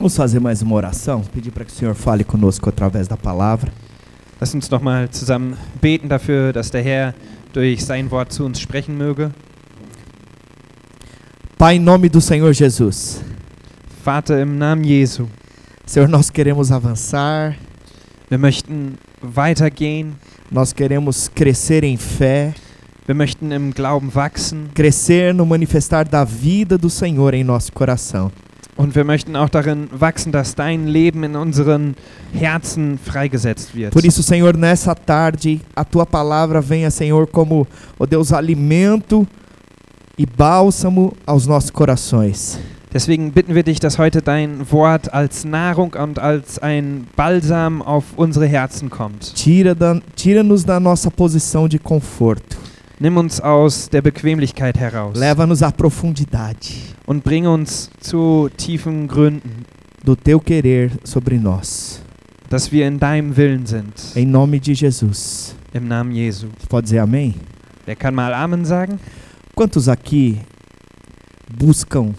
Vamos fazer mais uma oração? Pedir para que o Senhor fale conosco através da palavra. Lass uns noch mal zusammen beten dafür, dass der Herr durch sein Wort zu uns sprechen möge. Pai, em nome do Senhor Jesus. Vater, im Namen Jesu, Senhor, nós queremos avançar, wir möchten weitergehen, nós queremos crescer em fé, wir möchten im Glauben wachsen crescer no manifestar da vida do Senhor em nosso coração. Und wir möchten auch darin wachsen, dass dein Leben in unseren Herzen freigesetzt wird. Por isso, Senhor, nessa tarde, a tua palavra venha, Senhor, como, ó Deus, alimento e bálsamo aos nossos corações. Deswegen bitten wir dich, dass heute dein Wort als Nahrung und als ein Balsam auf unsere Herzen kommt. Tira da- Tira-nos da nossa posição de conforto. Nimm uns aus der Bequemlichkeit heraus Leva-nos à profundidade und bring uns zu tiefen Gründen, do teu querer sobre nós. dass wir in deinem Willen sind. Em nome de Jesus. Im Namen Jesu. Você pode dizer amém? Wer kann mal Amen sagen? Quantos aqui buscam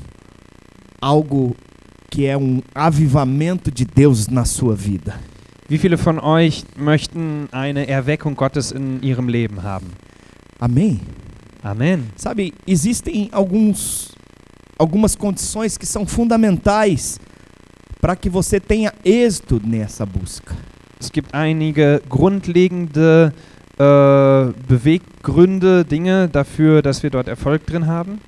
algo que é um avivamento de Deus na sua vida? Wie viele von euch möchten eine Erweckung Gottes in ihrem Leben haben? Amém? Amen. Sabe, existem alguns, algumas condições que são fundamentais para que você tenha êxito nessa busca. Es gibt einige grundlegende äh, Beweggründe, Dinge dafür, dass wir dort Erfolg drin haben.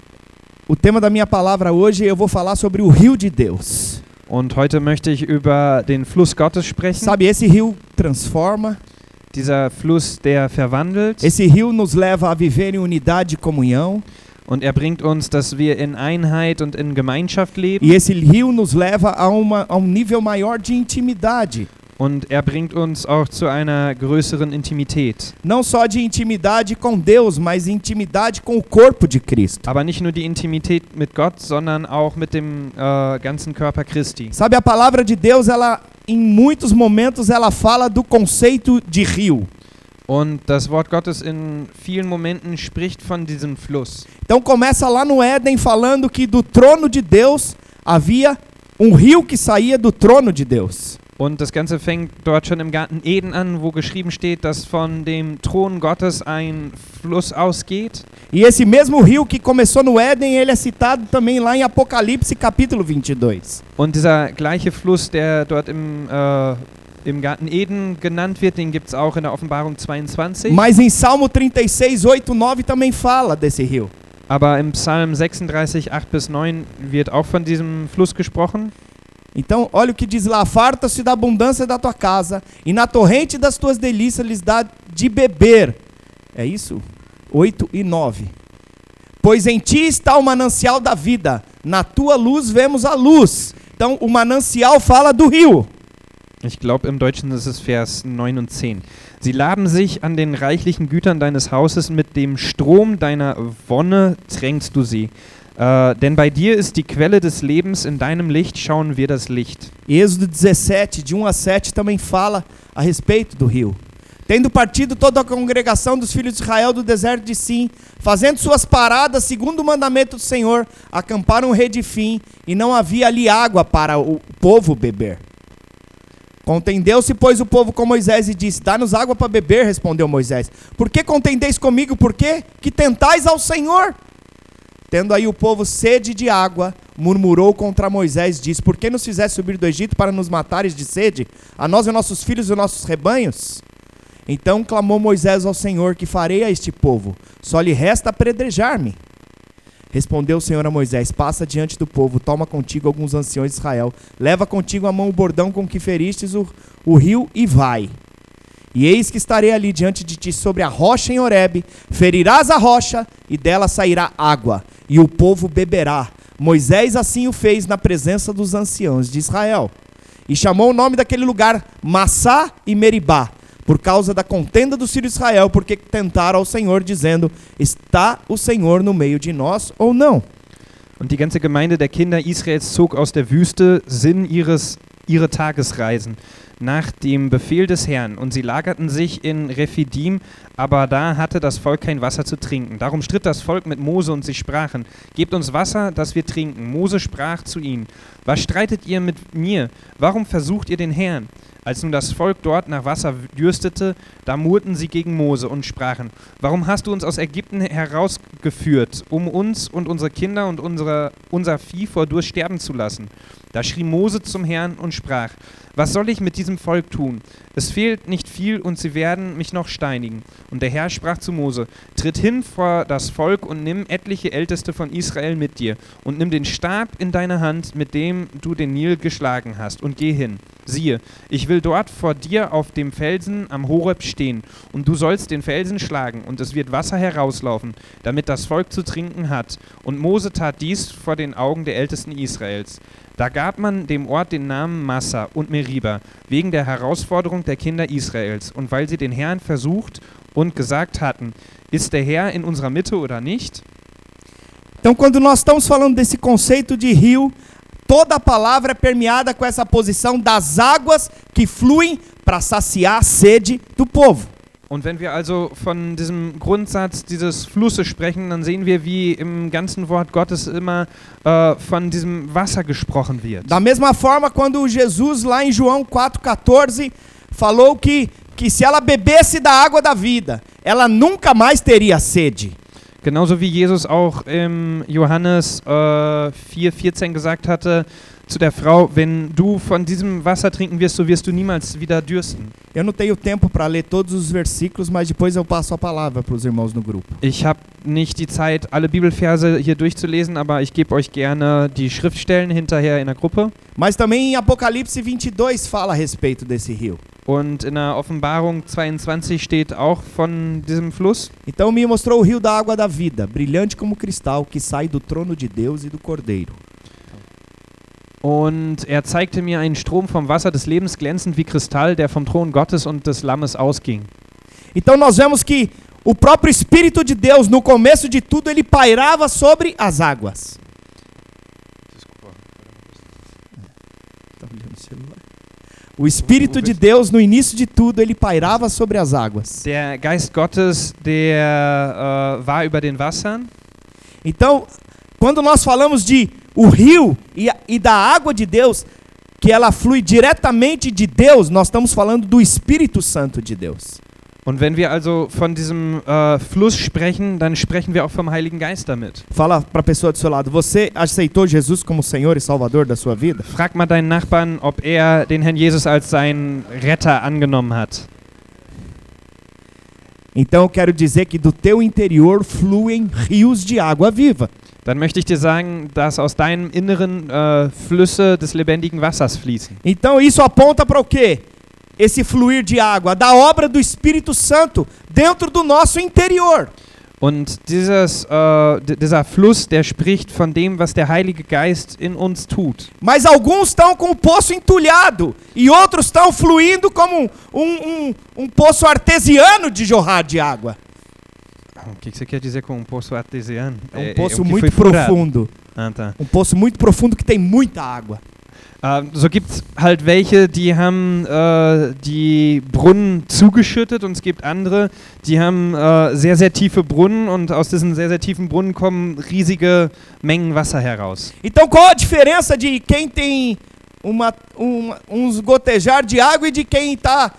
O tema da minha palavra hoje eu vou falar sobre o rio de Deus. Und heute möchte ich über den Fluss Gottes sprechen. Sabe, esse rio transforma, Dieser Fluss, der verwandelt. esse rio nos leva a viver em unidade e comunhão, Und er bringt uns, dass wir in Einheit und in Gemeinschaft leben. e esse rio nos leva a, uma, a um nível maior de intimidade. Und er bringt uns auch zu einer größeren Intimität. Não só de intimidade com Deus, mas intimidade com o corpo de Cristo. Aber nicht nur die Intimität mit Gott, sondern auch mit dem äh, ganzen Körper Christi. Sabe, a palavra de Deus, ela em muitos momentos ela fala do conceito de rio. Und das Wort Gottes in vielen Momenten spricht von diesem Fluss. Então começa lá no Éden falando que do trono de Deus havia um rio que saía do trono de Deus. Und das Ganze fängt dort schon im Garten Eden an, wo geschrieben steht, dass von dem Thron Gottes ein Fluss ausgeht. E esse mesmo rio que começou no Éden, ele é citado também lá em Apocalipse capítulo 22. Und dieser gleiche Fluss, der dort im, äh, im Garten Eden genannt wird, den gibt es auch in der Offenbarung 22. Mas em Salmo 36, 8, 9 também fala desse rio. Aber im Psalm 36, 8 bis 9 wird auch von diesem Fluss gesprochen. Então, olha o que diz lá: farta-se da abundância da tua casa, e na torrente das tuas delícias lhes dá de beber. É isso? 8 e 9. Pois em ti está o manancial da vida, na tua luz vemos a luz. Então, o manancial fala do rio. Ich glaube, im Deutschen ist es Vers 9 und 10. Sie laben sich an den reichlichen Gütern deines Hauses, mit dem Strom deiner Wonne tränkst du sie. Äh, denn bei dir ist die Quelle des Lebens, in deinem Licht schauen wir das Licht. Êxodo 17, de 1 a 7, também fala a respeito do rio. Tendo partido toda a congregação dos filhos de Israel do deserto de Sim, fazendo suas paradas segundo o mandamento do Senhor, acamparam Redifim, e não havia ali água para o povo beber. Contendeu-se, pois, o povo com Moisés e disse: Dá-nos água para beber, respondeu Moisés. Por que contendeis comigo? Por quê? Que tentais ao Senhor. Tendo aí o povo sede de água, murmurou contra Moisés, diz: Por que nos fizeste subir do Egito para nos matares de sede? A nós e nossos filhos e nossos rebanhos? Então clamou Moisés ao Senhor: Que farei a este povo? Só lhe resta apedrejar-me. Respondeu o Senhor a Moisés: Passa diante do povo, toma contigo alguns anciões de Israel, leva contigo a mão o bordão com que feristes o, o rio e vai. E eis que estarei ali diante de ti sobre a rocha em Horebe, ferirás a rocha e dela sairá água, e o povo beberá. Moisés assim o fez na presença dos anciãos de Israel. E chamou o nome daquele lugar Massá e Meribá, por causa da contenda dos filhos de Israel, porque tentaram ao Senhor, dizendo: Está o Senhor no meio de nós ou não? Und die ganze Gemeinde der Kinder Israels zog aus der Wüste Sinn ihres ihre Tagesreisen. Nach dem Befehl des Herrn, und sie lagerten sich in Rephidim, aber da hatte das Volk kein Wasser zu trinken. Darum stritt das Volk mit Mose, und sie sprachen, Gebt uns Wasser, dass wir trinken. Mose sprach zu ihnen, Was streitet ihr mit mir? Warum versucht ihr den Herrn? Als nun das Volk dort nach Wasser dürstete, da murrten sie gegen Mose und sprachen, Warum hast du uns aus Ägypten herausgeführt, um uns und unsere Kinder und unsere, unser Vieh vor Durst sterben zu lassen? Da schrie Mose zum Herrn und sprach, Was soll ich mit diesem Volk tun? Es fehlt nicht viel und sie werden mich noch steinigen. Und der Herr sprach zu Mose, Tritt hin vor das Volk und nimm etliche Älteste von Israel mit dir und nimm den Stab in deine Hand, mit dem du den Nil geschlagen hast, und geh hin. Siehe, ich will dort vor dir auf dem Felsen am Horeb stehen, und du sollst den Felsen schlagen, und es wird Wasser herauslaufen, damit das Volk zu trinken hat. Und Mose tat dies vor den Augen der Ältesten Israels. Da gab man dem Ort den Namen Massa und Meriba, wegen der Herausforderung der Kinder Israels, und weil sie den Herrn versucht und gesagt hatten, ist der Herr in unserer Mitte oder nicht? Então, quando nós estamos falando desse conceito de rio, toda a palavra é permeada com essa posição das águas que fluem para saciar a sede do povo. Und wenn wir also von diesem Grundsatz dieses Flusses sprechen, dann sehen wir, wie im ganzen Wort Gottes immer äh, von diesem Wasser gesprochen wird. Da mesma forma, quando Jesus, lá em João 4,14, falou que, que se ela bebesse da água da vida, ela nunca mais teria sede. Genauso wie Jesus auch im Johannes äh, 4,14 gesagt hatte zu der Frau, wenn du von diesem Wasser trinken wirst, so wirst du niemals wieder dürsten. Eu não tenho tempo para ler todos os versículos, mas depois eu passo a palavra para os irmãos no grupo. Ich habe nicht die Zeit, alle Bibelverse hier durchzulesen, aber ich gebe euch gerne die Schriftstellen hinterher in der Gruppe. Mas também em Apocalipse 22 fala a respeito desse rio. Und in der Offenbarung 22 steht auch von diesem Fluss. Então me mostrou o rio da água da vida, brilhante como cristal, que sai do trono de Deus e do Cordeiro. Und er zeigte mir einen Strom vom Wasser des Lebens, glänzend wie Kristall, der vom Thron Gottes und des Lammes ausging. Então nós vemos que o próprio Espírito de Deus, no começo de tudo, ele pairava sobre as águas. O Espírito de Deus, no início de tudo, ele pairava sobre as águas. Der Geist Gottes, der äh, war über den Wassern. Então, quando nós falamos de o rio e, e da água de Deus, que ela flui diretamente de Deus, nós estamos falando do Espírito Santo de Deus. Und wenn wir also von diesem äh, Fluss sprechen, dann sprechen wir auch vom Heiligen Geist damit. Fala para a pessoa do seu lado, você aceitou Jesus como Senhor e Salvador da sua vida? Frag mal deinen Nachbarn, ob er den Herrn Jesus als seinen Retter angenommen hat. Então eu quero dizer que do teu interior fluem rios de água viva. Dann möchte ich dir sagen, dass aus deinem Inneren äh, Flüsse des lebendigen Wassers fließen. Então isso aponta para o quê? Esse fluir de água, da obra do Espírito Santo dentro do nosso interior. Und dieses, äh, d- dieser Fluss, der spricht von dem, was der Heilige Geist in uns tut. Mas alguns estão com o poço entulhado e outros estão fluindo como um, um, um poço artesiano de jorrar de água. O que que você quer dizer com um poço artesiano? É um o poço que muito profundo. Ah, tá. Um poço muito profundo que tem muita água. Ähm, so gibt es halt welche, die haben äh, die Brunnen zugeschüttet und es gibt andere, die haben äh, sehr, sehr tiefe Brunnen und aus diesen sehr, sehr tiefen Brunnen kommen riesige Mengen Wasser heraus. Então qual a diferença de quem tem uma, uma, uns gotejar de água e de quem está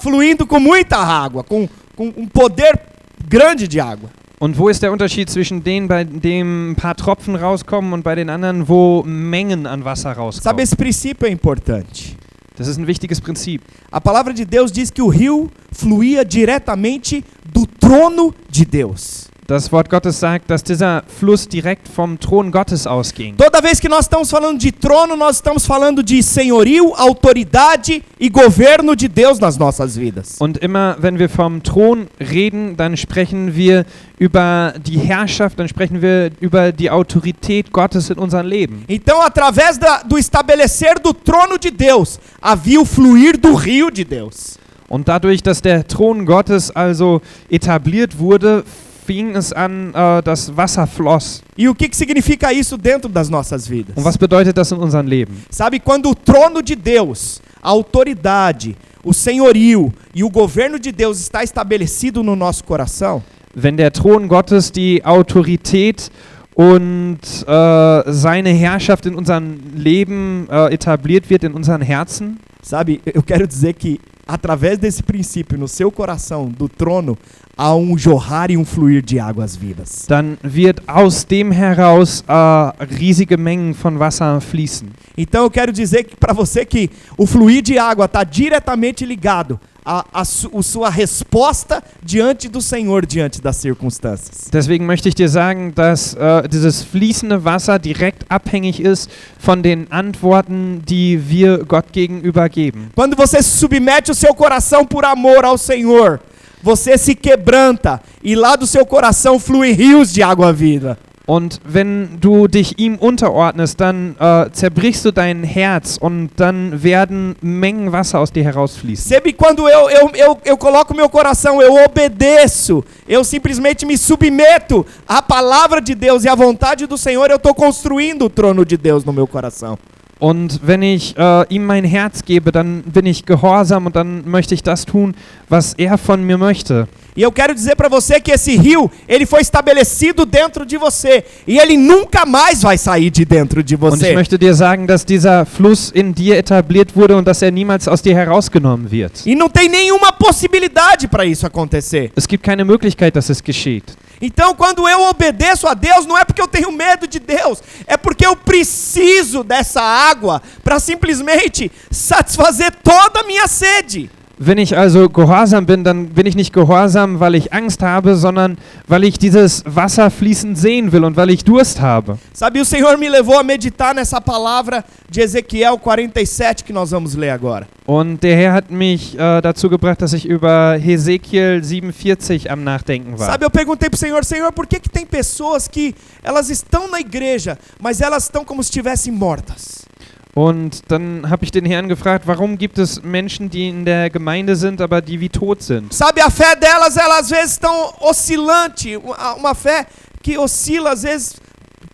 fluindo com muita água, com, com um poder grande de água? Und wo ist der Unterschied zwischen denen, bei dem ein paar Tropfen rauskommen und bei den anderen, wo Mengen an Wasser Sabe, rauskommen? esse princípio é importante. Das ist ein wichtiges Prinzip. A palavra de Deus diz que o rio fluía diretamente do trono de Deus. Das Wort Gottes sagt, dass dieser Fluss direkt vom Thron Gottes ausging. Toda vez que nós estamos falando de trono, nós estamos falando de senhorio, autoridade e governo de Deus nas nossas vidas. Und immer, wenn wir vom Thron reden, dann sprechen wir über die Herrschaft, dann sprechen wir über die Autorität Gottes in unserem Leben. Então, através da, do estabelecer do trono de Deus, havia o fluir do rio de Deus. Und dadurch, dass der Thron Gottes also etabliert wurde, fing es an, äh, das Wasser floss. E o que, que significa isso dentro das nossas vidas? Und was bedeutet das in unserem Leben? Sabe, quando o trono de Deus, a autoridade, o senhorio e o governo de Deus está estabelecido no nosso coração, Wenn der Thron Gottes die Autorität und äh, seine Herrschaft in unserem Leben äh, etabliert wird, in unseren Herzen, sabe, eu quero dizer que através desse princípio no seu coração, do trono, há um jorrar e um fluir de águas vivas. dann wird aus dem heraus äh, riesige Mengen von Wasser fließen. Então eu quero dizer para você que o fluir de água está diretamente ligado à su- à sua resposta diante do Senhor, diante das circunstâncias. Deswegen möchte ich dir sagen, dass äh, dieses fließende Wasser direkt abhängig ist von den Antworten, die wir Gott gegenüber geben. Quando você submete o seu coração por amor ao Senhor, você se quebranta e lá do seu coração fluem rios de água viva. Und wenn du dich ihm unterordnest, dann äh, zerbrichst du dein Herz und dann werden Mengen Wasser aus dir herausfließen. Sabe quando eu, eu, eu, eu coloco meu coração, eu obedeço, eu simplesmente me submeto à palavra de Deus e à vontade do Senhor, eu estou construindo o trono de Deus no meu coração. Und wenn ich äh, ihm mein Herz gebe, dann bin ich gehorsam und dann möchte ich das tun, was er von mir möchte. E eu quero dizer para você que esse rio, ele foi estabelecido dentro de você e ele nunca mais vai sair de dentro de Und ich você. möchte dir sagen, dass dieser Fluss in dir etabliert wurde und dass er niemals aus dir herausgenommen wird. E não tem nenhuma possibilidade para isso acontecer. Es gibt keine Möglichkeit, dass es geschieht. Então, quando eu obedeço a Deus, não é porque eu tenho medo de Deus, é porque eu preciso dessa água para simplesmente satisfazer toda a minha sede. Wenn ich also gehorsam bin, dann bin ich nicht gehorsam, weil ich Angst habe, sondern weil ich dieses Wasser fließen sehen will und weil ich Durst habe. Sabe, o Senhor me levou a meditar nessa palavra de Ezequiel 47 que nós vamos ler agora. Und der Herr hat mich äh, dazu gebracht, dass ich über Hesekiel 47 am Nachdenken war. Sabe, eu perguntei pro Senhor, Senhor, por que que tem pessoas que elas estão na igreja, mas elas estão como se estivessem mortas? Und dann habe ich den Herrn gefragt, warum gibt es Menschen, die in der Gemeinde sind, aber die wie tot sind? Sabe, a fé delas, elas às vezes estão oscilante, uma fé que oscila às vezes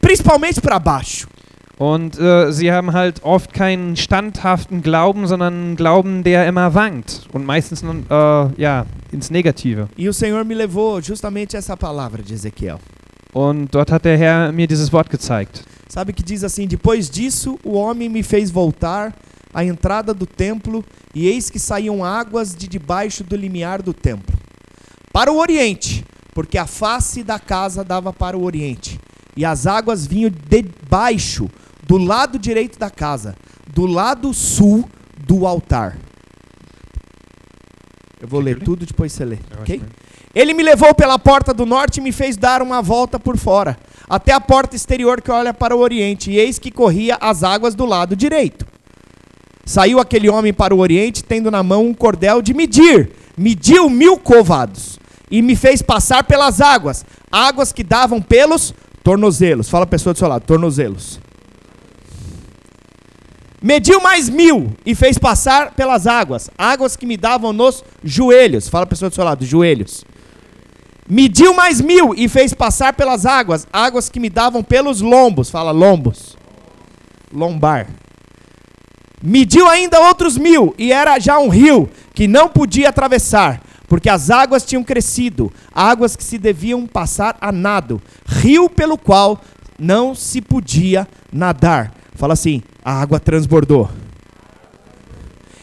principalmente para baixo. Und äh, sie haben halt oft keinen standhaften Glauben, sondern einen Glauben, der immer wankt und meistens äh, ja, ins Negative. E o Senhor me levou justamente essa palavra de Ezequiel. Und dort hat der Herr mir dieses Wort gezeigt. Sabe que diz assim: Depois disso, o homem me fez voltar à entrada do templo, e eis que saíam águas de debaixo do limiar do templo, para o oriente, porque a face da casa dava para o oriente, e as águas vinham debaixo, do lado direito da casa, do lado sul do altar. Eu vou ler tudo, depois você lê, ok? Ele me levou pela porta do norte e me fez dar uma volta por fora, até a porta exterior que olha para o oriente, e eis que corria as águas do lado direito. Saiu aquele homem para o oriente, tendo na mão um cordel de medir, mediu mil covados, e me fez passar pelas águas, águas que davam pelos tornozelos. Fala a pessoa do seu lado, tornozelos. Mediu mais mil e fez passar pelas águas, águas que me davam nos joelhos. Fala a pessoa do seu lado, joelhos. Mediu mais mil e fez passar pelas águas, águas que me davam pelos lombos. Fala, lombos. Lombar. Mediu ainda outros mil, e era já um rio que não podia atravessar, porque as águas tinham crescido, águas que se deviam passar a nado, rio pelo qual não se podia nadar. Fala assim: a água transbordou.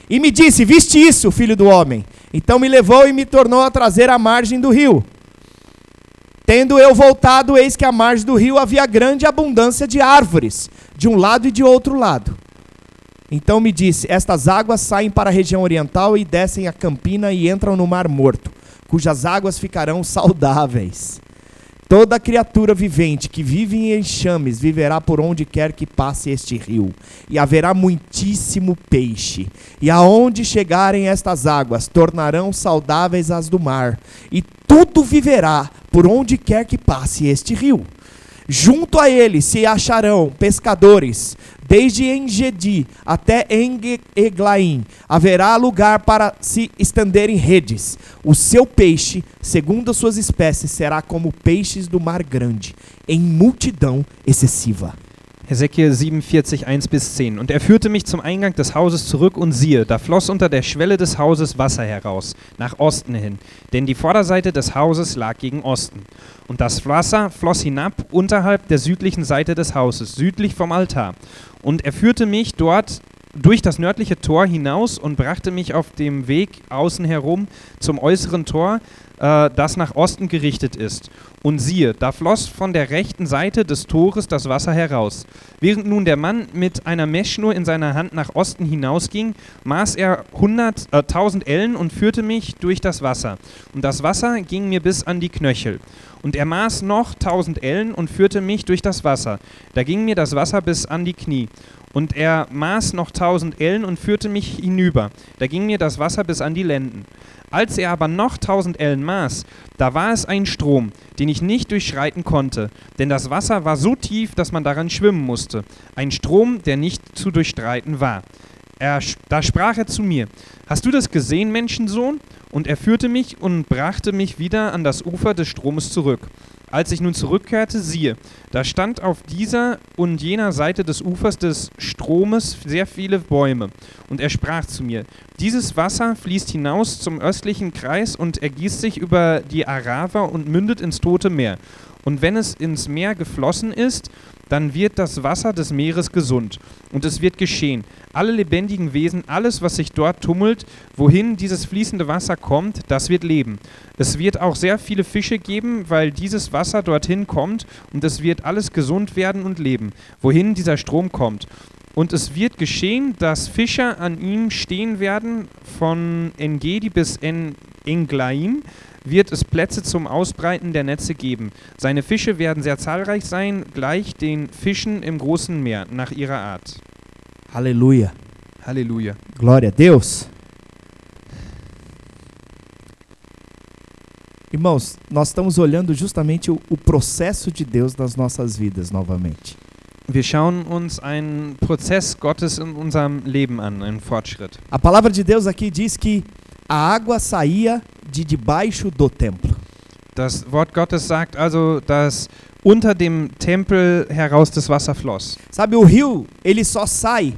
E me disse: Viste isso, filho do homem? Então me levou e me tornou a trazer à margem do rio. Tendo eu voltado, eis que à margem do rio havia grande abundância de árvores, de um lado e de outro lado. Então me disse: Estas águas saem para a região oriental e descem a campina e entram no mar morto, cujas águas ficarão saudáveis. Toda criatura vivente que vive em enxames viverá por onde quer que passe este rio, e haverá muitíssimo peixe. E aonde chegarem estas águas, tornarão saudáveis as do mar, e tudo viverá por onde quer que passe este rio. Junto a ele se acharão pescadores, desde Engedi até Engue-Eglaim. Haverá lugar para se estenderem redes. O seu peixe, segundo as suas espécies, será como peixes do mar grande, em multidão excessiva. Hesekiel 47, 1 bis 10. Und er führte mich zum Eingang des Hauses zurück und siehe, da floss unter der Schwelle des Hauses Wasser heraus, nach Osten hin, denn die Vorderseite des Hauses lag gegen Osten. Und das Wasser floss hinab unterhalb der südlichen Seite des Hauses, südlich vom Altar. Und er führte mich dort durch das nördliche Tor hinaus und brachte mich auf dem Weg außen herum zum äußeren Tor, äh, das nach Osten gerichtet ist. Und siehe, da floss von der rechten Seite des Tores das Wasser heraus. Während nun der Mann mit einer Messschnur in seiner Hand nach Osten hinausging, maß er 100, äh, 1000 Ellen und führte mich durch das Wasser. Und das Wasser ging mir bis an die Knöchel. Und er maß noch 1000 Ellen und führte mich durch das Wasser. Da ging mir das Wasser bis an die Knie. Und er maß noch 1000 Ellen und führte mich hinüber. Da ging mir das Wasser bis an die Lenden. Als er aber noch 1000 Ellen maß, da war es ein Strom, den ich nicht durchschreiten konnte, denn das Wasser war so tief, dass man daran schwimmen musste. Ein Strom, der nicht zu durchstreiten war. Er, da sprach er zu mir: Hast du das gesehen, Menschensohn? Und er führte mich und brachte mich wieder an das Ufer des Stromes zurück. Als ich nun zurückkehrte, siehe, da stand auf dieser und jener Seite des Ufers des Stromes sehr viele Bäume. Und er sprach zu mir, dieses Wasser fließt hinaus zum östlichen Kreis und ergießt sich über die Arava und mündet ins Tote Meer. Und wenn es ins Meer geflossen ist, dann wird das Wasser des Meeres gesund. Und es wird geschehen. Alle lebendigen Wesen, alles, was sich dort tummelt, wohin dieses fließende Wasser kommt, das wird leben. Es wird auch sehr viele Fische geben, weil dieses Wasser dorthin kommt, und es wird alles gesund werden und leben, wohin dieser Strom kommt. Und es wird geschehen, dass Fischer an ihm stehen werden, von Engedi bis en Englaim wird es Plätze zum Ausbreiten der Netze geben. Seine Fische werden sehr zahlreich sein, gleich den Fischen im großen Meer, nach ihrer Art. Aleluia. Halleluja. Glória a Deus. Irmãos, nós estamos olhando justamente o, o processo de Deus nas nossas vidas novamente. Wir schauen uns einen Prozess Gottes in unserem Leben an, einen Fortschritt. A palavra de Deus aqui diz que a água saía de debaixo do templo. Das Wort Gottes sagt also, dass unter dem Tempel heraus das Wasser floss. Sabe, o rio, ele só sai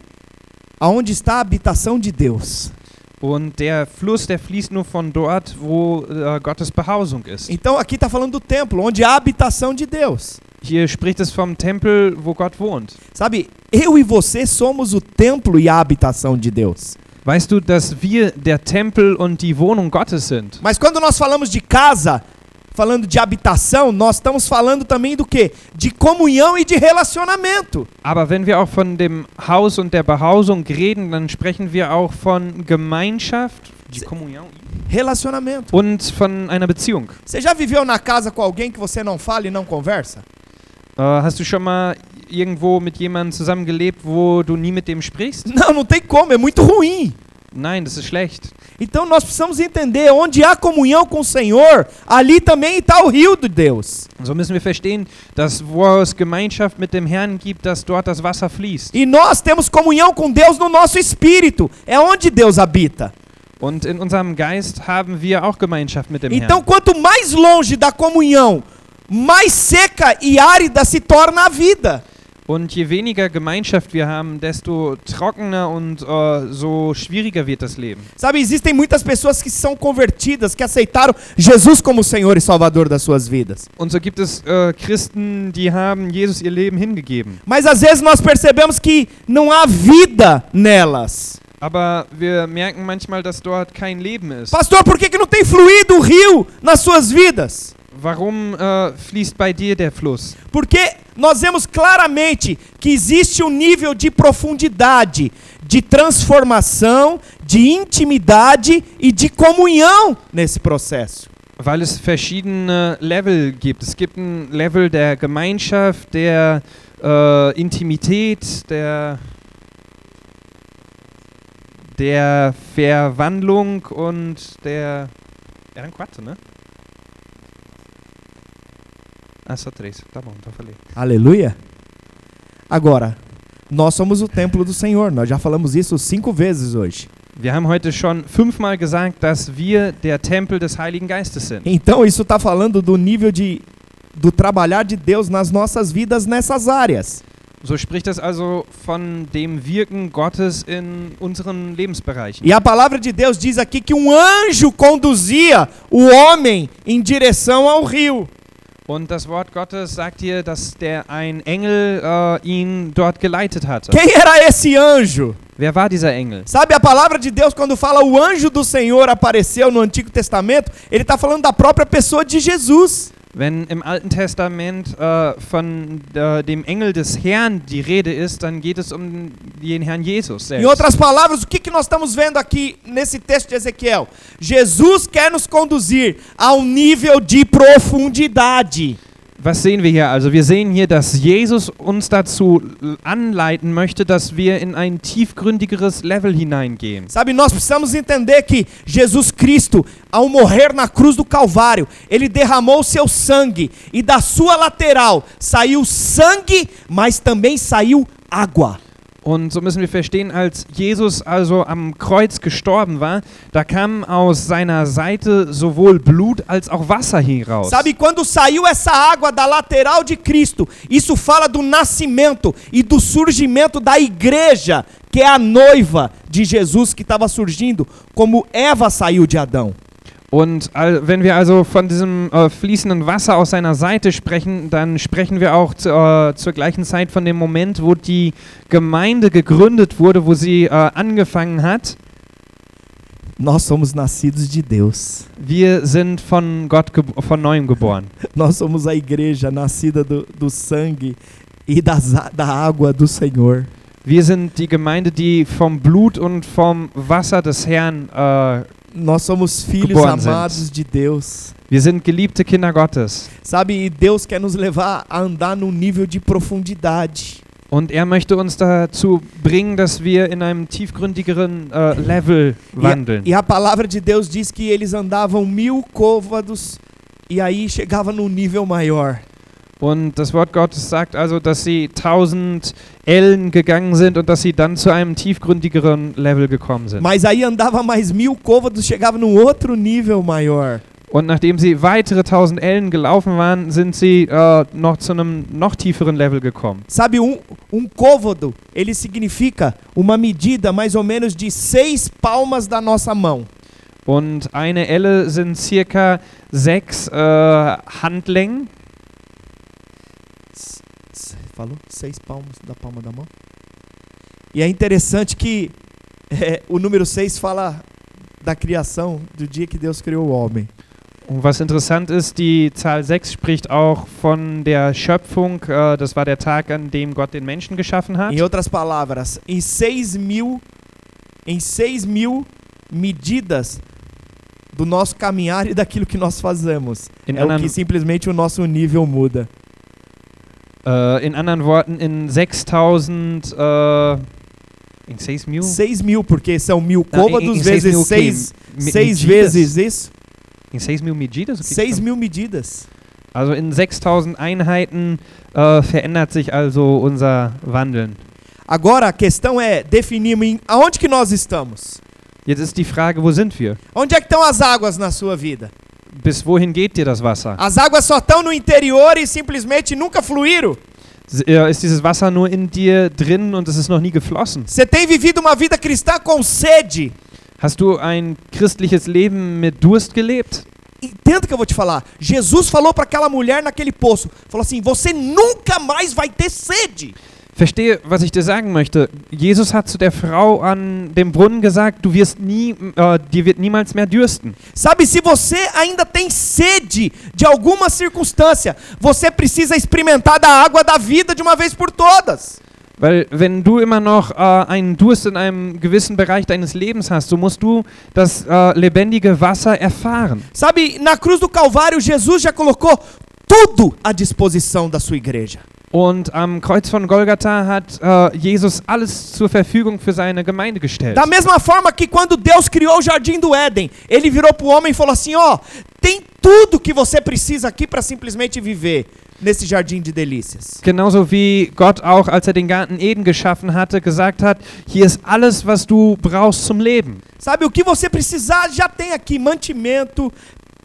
aonde está a habitação de Deus. Und der Fluss, der fließt nur von dort, wo äh, Gottes Behausung ist. Então aqui está falando do templo, onde há a habitação de Deus. Hier spricht es vom Tempel, wo Gott wohnt. Sabe, eu e você somos o templo e a habitação de Deus. Weißt du, dass wir der Tempel und die Wohnung Gottes sind? Mas quando nós falamos de casa, falando de habitação, nós estamos falando também do quê? De comunhão e de relacionamento. Aber wenn wir auch von dem Haus und der Behausung reden, dann sprechen wir auch von Gemeinschaft, die Kommunion Relacionamento. und von einer Beziehung. Você já viveu na casa com alguém que você não fala e não conversa? Äh, hast du schon mal irgendwo mit jemandem zusammengelebt, wo du nie mit dem sprichst? Não, não tem como, é muito ruim. Nein, das ist schlecht. Então nós precisamos entender, onde há comunhão com o Senhor, ali também está o rio de Deus. So müssen wir verstehen, dass wo es Gemeinschaft mit dem Herrn gibt, dass dort das Wasser fließt. E nós temos comunhão com Deus no nosso espírito, é onde Deus habita. Und in unserem Geist haben wir auch Gemeinschaft mit dem Então, Herrn. quanto mais longe da comunhão, mais seca e árida se torna a vida. Und je weniger Gemeinschaft wir haben, desto trockener und äh, so schwieriger wird das Leben. Sabe, existem muitas pessoas que são convertidas, que aceitaram Jesus como Senhor e Salvador das suas vidas. Und so gibt es äh, Christen, die haben Jesus ihr Leben hingegeben. Mas às vezes nós percebemos que não há vida nelas. Aber wir merken manchmal, dass dort kein Leben ist. Pastor, por que, que não tem fluído o rio nas suas vidas? Warum äh, fließt bei dir der Fluss? Porque nós vemos claramente que existe um nível de profundidade, de transformação, de intimidade e de comunhão nesse processo. Weil es verschiedene Level gibt. Es gibt ein Level der Gemeinschaft, der äh, Intimität, der, der Verwandlung und der. Eran quattro, ne? Ah, só três. Tá bom, então falei. Aleluia. Agora, nós somos o templo do Senhor. Nós já falamos isso cinco vezes hoje. Wir haben heute schon fünfmal gesagt, dass wir der Tempel des Heiligen Geistes sind. Então isso está falando do nível de do trabalhar de Deus nas nossas vidas nessas áreas. So spricht es also von dem Wirken Gottes in unseren Lebensbereichen. E a palavra de Deus diz aqui que um anjo conduzia o homem em direção ao rio. Und das Wort Gottes sagt hier, dass der ein Engel äh, ihn dort geleitet hatte. Quem era esse anjo? Wer war dieser Engel? Sabe a palavra de Deus quando fala o anjo do Senhor apareceu no Antigo Testamento, ele está falando da própria pessoa de Jesus. Wenn im Alten Testament äh, von äh, dem Engel des Herrn die Rede ist, dann geht es um den Herrn Jesus Em selbst. outras palavras, o que, que nós estamos vendo aqui nesse texto de Ezequiel? Jesus quer nos conduzir a um nível de profundidade. Was sehen wir hier? Also wir sehen hier, dass Jesus uns dazu anleiten möchte, dass wir in ein tiefgründigeres Level hineingehen. Sabe, nós precisamos entender que Jesus Cristo, ao morrer na cruz do Calvário, ele derramou seu sangue e da sua lateral saiu sangue, mas também saiu água. Und so müssen wir verstehen, als Jesus also am Kreuz gestorben war, da kam aus seiner Seite sowohl Blut als auch Wasser heraus. Sabe, quando saiu essa água da lateral de Cristo, isso fala do nascimento e do surgimento da igreja, que é a noiva de Jesus que estava surgindo, como Eva saiu de Adão. Und al- wenn wir also von diesem äh, fließenden Wasser aus seiner Seite sprechen, dann sprechen wir auch zu, äh, zur gleichen Zeit von dem Moment, wo die Gemeinde gegründet wurde, wo sie äh, angefangen hat. Nós somos nascidos de Deus. Wir sind von Gott von neuem geboren. Nós somos a igreja nascida do, do sangue e das, da água do Senhor. Wir sind die Gemeinde, die vom Blut und vom Wasser des Herrn, äh, Nós somos filhos amados de Deus. wir sind geliebte Kinder Gottes. Sabe, e Deus quer nos levar a andar num nível de profundidade. Und er möchte uns dazu bringen, dass wir in einem tiefgründigeren äh, Level E a, wandeln. e a palavra de Deus diz que eles andavam mil côvados e aí chegava num nível maior. Und das Wort Gottes sagt also, dass sie tausend Ellen gegangen sind und dass sie dann zu einem tiefgründigeren Level gekommen sind. Mas aí andava mais mil côvados, chegava num outro nível maior. Und nachdem sie weitere tausend Ellen gelaufen waren, sind sie äh, noch zu einem noch tieferen Level gekommen. Sabe, um, um côvado, ele significa uma medida mais ou menos de seis palmas da nossa mão. Und eine Elle sind circa sechs äh, Handlängen. Falou? Seis palmas da palma da mão. E é interessante que é, o número seis fala da criação, do dia que Deus criou o homem. Und was interessant ist, die Zahl 6 spricht auch von der Schöpfung. Äh, das war der Tag, an dem Gott den Menschen geschaffen hat. Em outras palavras, em seis mil, em mil medidas do nosso caminhar e daquilo que nós fazemos. In é o que simplesmente o nosso nível muda. Äh, in anderen Worten, in 6000. Äh, in 6 mil? Seis mil, porque são mil em- côvados em seis vezes mil o quê? seis, vezes isso. In 6 mil medidas? O que que Seis são? mil medidas. Also in 6000 Einheiten äh, verändert sich also unser Wandeln. Agora a questão é definirmos em aonde que nós estamos. Jetzt ist die Frage, wo sind wir? Onde é que estão as águas na sua vida? Bis wohin geht dir das Wasser? As águas só estão no interior e simplesmente nunca fluíram. Ist dieses Wasser nur in dir drin und es ist noch nie geflossen? Você tem vivido uma vida cristã com sede. Hast du ein christliches Leben mit Durst gelebt? Entenda o que eu vou te falar. Jesus falou para aquela mulher naquele poço, falou assim: "Você nunca mais vai ter sede". Verstehe, was ich dir sagen möchte. Jesus hat zu der Frau an dem Brunnen gesagt, du wirst nie, äh, dir wird niemals mehr dürsten. Sabe, se você ainda tem sede de alguma circunstância, você precisa experimentar da água da vida de uma vez por todas. Weil wenn du immer noch äh, einen Durst in einem gewissen Bereich deines Lebens hast, so musst du das äh, lebendige Wasser erfahren. Sabe, na cruz do Calvário, Jesus já colocou tudo à disposição da sua igreja. Und am Kreuz von Golgatha hat äh, Jesus alles zur Verfügung für seine Gemeinde gestellt. Da mesma forma que quando Deus criou o jardim do Éden, ele virou para o homem e falou assim: Ó, tem tudo que você precisa aqui para simplesmente viver nesse jardim de delícias. Genauso wie Gott auch, als er den Garten Eden geschaffen hatte, gesagt hat, hier ist alles, was du brauchst zum Leben. Sabe, o que você precisar já tem aqui: mantimento,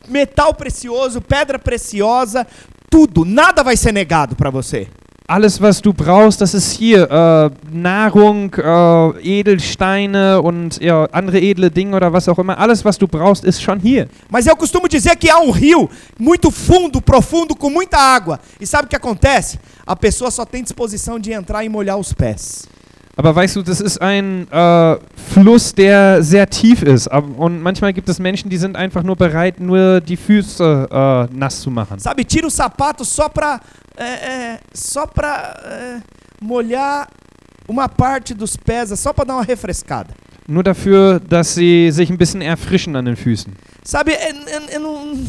metal precioso, pedra preciosa, tudo. Nada vai ser negado para você. Alles, was du brauchst, das ist hier. Äh, Nahrung, äh, Edelsteine und ja, andere edle Dinge oder was auch immer. Alles, was du brauchst, ist schon hier. Mas eu costumo dizer que há um rio muito fundo, profundo, com muita água. E sabe o que acontece? A pessoa só tem disposição de entrar e molhar os pés. Aber weißt du, das ist ein äh, Fluss, der sehr tief ist. Und manchmal gibt es Menschen, die sind einfach nur bereit, nur die Füße äh, nass zu machen. Sabe, tira o sapato só pra, é, é, só pra é, molhar uma parte dos pés, é só pra dar uma refrescada. Nur dafür, dass sie sich ein bisschen erfrischen an den Füßen. Sabe, eu, eu- eu não,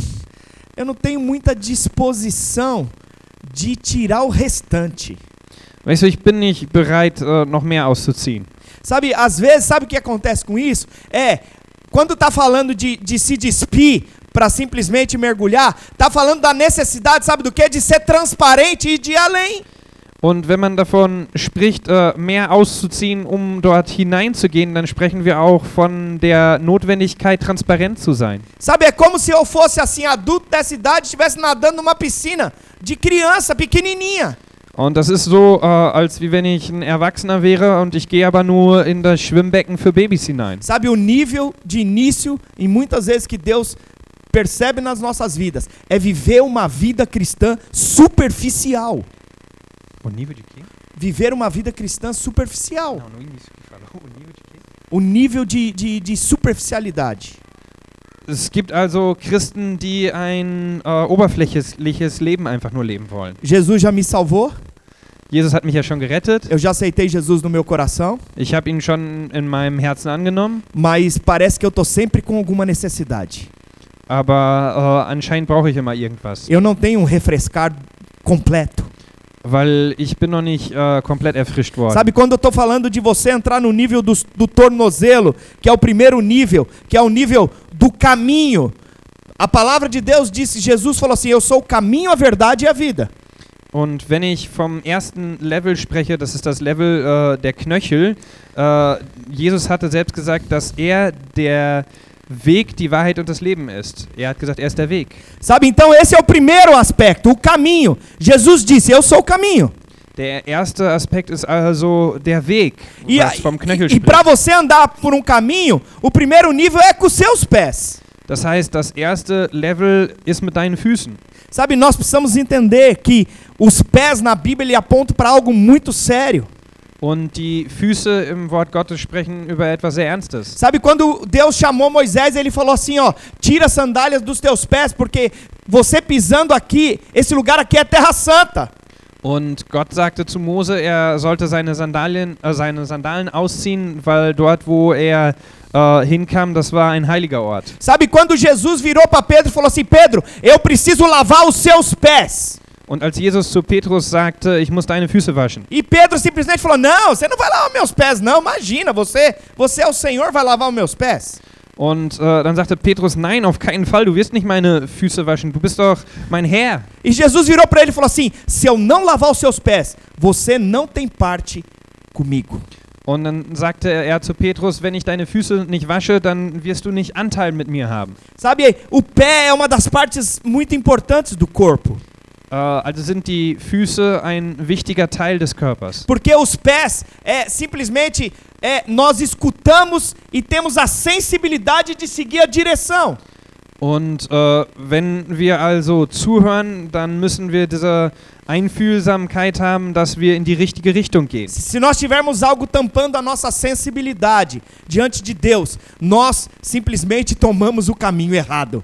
eu não tenho muita disposição de tirar o restante. Weißt du, ich bin nicht bereit, äh, noch mehr auszuziehen. Sabe, às vezes, sabe o que acontece com isso? É, quando tá falando de, de se despir para simplesmente mergulhar, tá falando da necessidade, sabe do que? De ser transparente e de ir além. Und wenn man davon spricht, äh, mehr auszuziehen, um dort hineinzugehen, dann sprechen wir auch von der Notwendigkeit, transparent zu sein. Sabe, é como se eu fosse assim, adulto dessa idade, estivesse nadando numa piscina de criança pequenininha. Und das ist so, äh, als wie wenn ich ein Erwachsener wäre und ich gehe aber nur in das Schwimmbecken für Babys hinein. Sabe, o nível de início, e muitas vezes que Deus percebe nas nossas vidas, é viver uma vida cristã superficial. O nível de quê? Viver uma vida cristã superficial. Não, no início que falou. O nível de quê? O nível de, de, de superficialidade. Es gibt also Christen, die ein äh, oberflächliches Leben einfach nur leben wollen. Jesus já me salvou, Jesus hat mich ja schon gerettet. eu já aceitei Jesus no meu coração, Ich habe ihn schon in meinem Herzen angenommen. mas parece que eu tô sempre com alguma necessidade. Aber äh, anscheinend brauche ich immer irgendwas. Eu não tenho um refrescar completo. Weil ich bin noch nicht äh, komplett erfrischt worden. Sabe quando eu tô falando de você entrar no nível do, do tornozelo, que é o primeiro nível, que é o nível do caminho. A palavra de Deus disse, Jesus falou assim: Eu sou o caminho, a verdade e a vida. Und wenn ich vom ersten Level spreche, das ist das Level äh, der Knöchel, äh, Jesus hatte selbst gesagt, dass er der Weg, die Wahrheit und das Leben ist. Er hat gesagt, er ist der Weg. Sabe, então esse é o primeiro aspecto, o caminho. Jesus disse: Eu sou o caminho. Der erste Aspekt ist also der Weg, E, was vom Knöchel e, e para você andar por um caminho, o primeiro nível é com os seus pés. Das heißt, das erste Level ist mit deinen Füßen. Sabe, nós precisamos entender que os pés na Bíblia apontam para algo muito sério. Und die Füße im Wort Gottes sprechen über etwas sehr Ernstes. Sabe quando Deus chamou Moisés, ele falou assim, ó, tira as sandálias dos teus pés, porque você pisando aqui, esse lugar aqui é terra santa. Und Gott sagte zu Mose, er sollte seine Sandalien, äh, seine Sandalen ausziehen, weil dort, wo er äh, hinkam, das war ein heiliger Ort. Sabe quando Jesus virou para Pedro e falou assim, Pedro, eu preciso lavar os seus pés. Und als Jesus zu Petrus sagte, ich muss deine Füße waschen, E Pedro simplesmente falou, não, você não vai lavar meus pés, não, imagina, você, você é o Senhor, vai lavar os meus pés. und äh, dann sagte Petrus, nein, auf keinen Fall, du wirst nicht meine Füße waschen, du bist doch mein Herr. E Jesus virou para ele e falou assim, se eu não lavar os seus pés, você não tem parte comigo. Und dann sagte er zu Petrus, wenn ich deine Füße nicht wasche, dann wirst du nicht Anteil mit mir haben. Sabe, o pé é uma das partes muito importantes do corpo. Äh, also sind die Füße ein wichtiger Teil des Körpers. Porque os pés é simplesmente é, nós escutamos e temos a sensibilidade de seguir a direção. Und äh, wenn wir also zuhören, dann müssen wir diese Einfühlsamkeit haben, dass wir in die richtige Richtung gehen. Se nós tivermos algo tampando a nossa sensibilidade diante de Deus, nós simplesmente tomamos o caminho errado.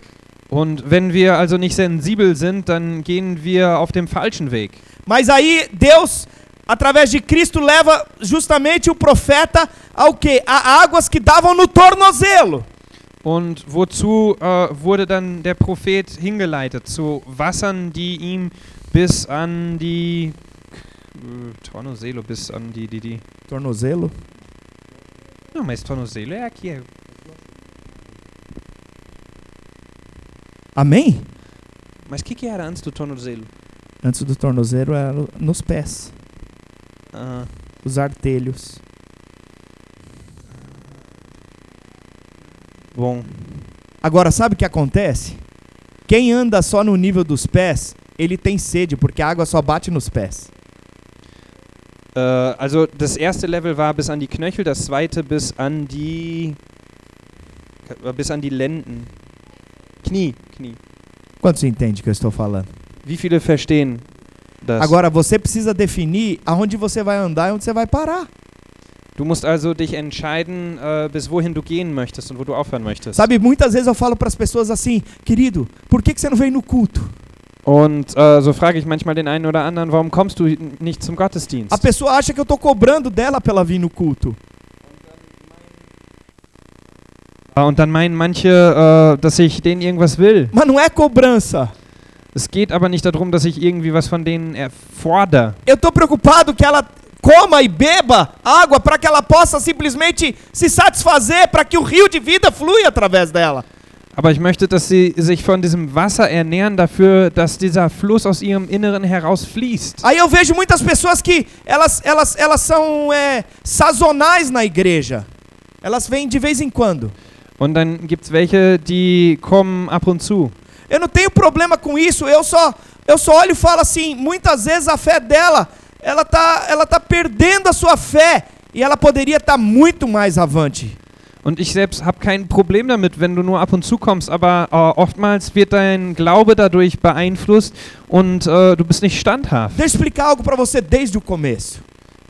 Und wenn wir also nicht sensibel sind, dann gehen wir auf dem falschen Weg. Mas aí Deus, através de Cristo, leva justamente o profeta ao que? A águas que davam no tornozelo. Und wozu äh, wurde dann der Prophet hingeleitet? Zu Wassern, die ihm bis an die uh, tornozelo bis an die, die, die. Tornozelo. Não, mas tornozelo é aqui. É. Amém? Mas o que, que era antes do tornozelo? Antes do tornozelo era nos pés, Ah, os artelhos. bom. Agora, sabe o que acontece? Quem anda só no nível dos pés, ele tem sede, porque a água só bate nos pés. Äh, also das erste Level war bis an die Knöchel, das zweite bis an die bis an die Lenden. Knie, Knie. Quantos entendem que eu estou falando? Wie viele verstehen das? Agora, você precisa definir aonde você vai andar e onde você vai parar. du musst also dich entscheiden, äh, bis wohin du gehen möchtest und wo du aufhören möchtest. Sabe, muitas vezes eu falo para as pessoas assim, querido, por que, que você não vem no culto? Und äh, so frage ich manchmal den einen oder anderen, warum kommst du nicht zum Gottesdienst? A pessoa acha que eu tô cobrando dela pra ela vir no culto. Äh, und dann meinen manche, äh, dass ich denen irgendwas will. Mas não é cobrança. Es geht aber nicht darum, dass ich irgendwie was von denen erfordere. Eu tô preocupado que ela coma e beba água para que ela possa simplesmente se satisfazer, para que o rio de vida flui através dela. Aber ich möchte, dass sie sich von diesem Wasser ernähren, dafür, dass dieser Fluss aus ihrem Inneren heraus fließt. Aí eu vejo muitas pessoas que elas, elas, elas são é, sazonais na igreja. Elas vêm de vez em quando. Und dann gibt es welche, die kommen ab und zu. Eu não tenho problema com isso. Eu só, eu só olho e falo assim, muitas vezes a fé dela, ela tá, ela tá perdendo a sua fé e ela poderia estar muito mais avante. Und ich selbst habe kein Problem damit, wenn du nur ab und zu kommst, aber äh, oftmals wird dein Glaube dadurch beeinflusst und äh, du bist nicht standhaft. Deixa eu explicar algo para você desde o começo.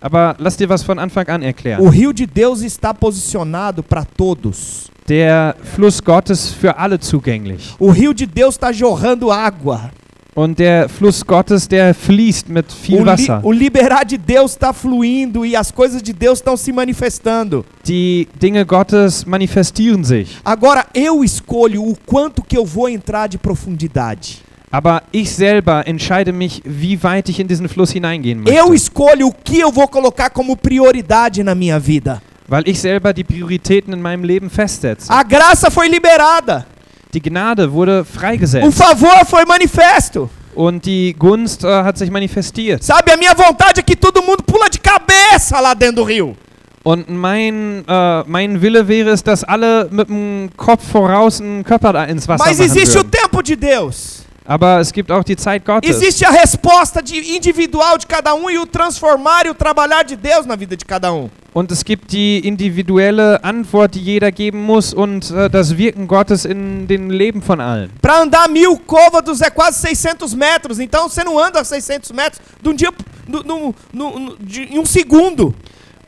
Aber lass dir was von Anfang an erklären. O rio de Deus está posicionado para todos. Der Fluss Gottes für alle zugänglich. O rio de Deus está jorrando água. Und der Fluss Gottes, der fließt mit viel O, Wasser. o liberar de Deus está fluindo e as coisas de Deus estão se manifestando. Die Dinge Gottes manifestieren sich. Agora eu escolho o quanto que eu vou entrar de profundidade. Aber ich selber entscheide mich, wie weit ich in diesen Fluss hineingehen Eu möchte. escolho o que eu vou colocar como prioridade na minha vida. Weil ich selber die Prioritäten in meinem Leben festsetze. A graça foi liberada. Die Gnade wurde O freigesetzt. favor foi manifesto. Und die Gunst äh, hat sich manifestiert. Sabe, a minha vontade é que todo mundo pula de cabeça lá dentro do rio. Und mein, äh, mein Wille wäre es, dass alle mit dem Kopf voraus einen Körper ins Wasser Mas existe o tempo de Deus. Aber es gibt auch die Zeit Gottes. Existe a resposta de individual de cada um e o transformar e o trabalhar de Deus na vida de cada um. Und es gibt die individuelle Antwort, die jeder geben muss und äh, das Wirken Gottes in den Leben von allen. Para andar mil côvados é quase 600 metros. Então você não anda 600 metros de um dia no- no- no- de- em um segundo.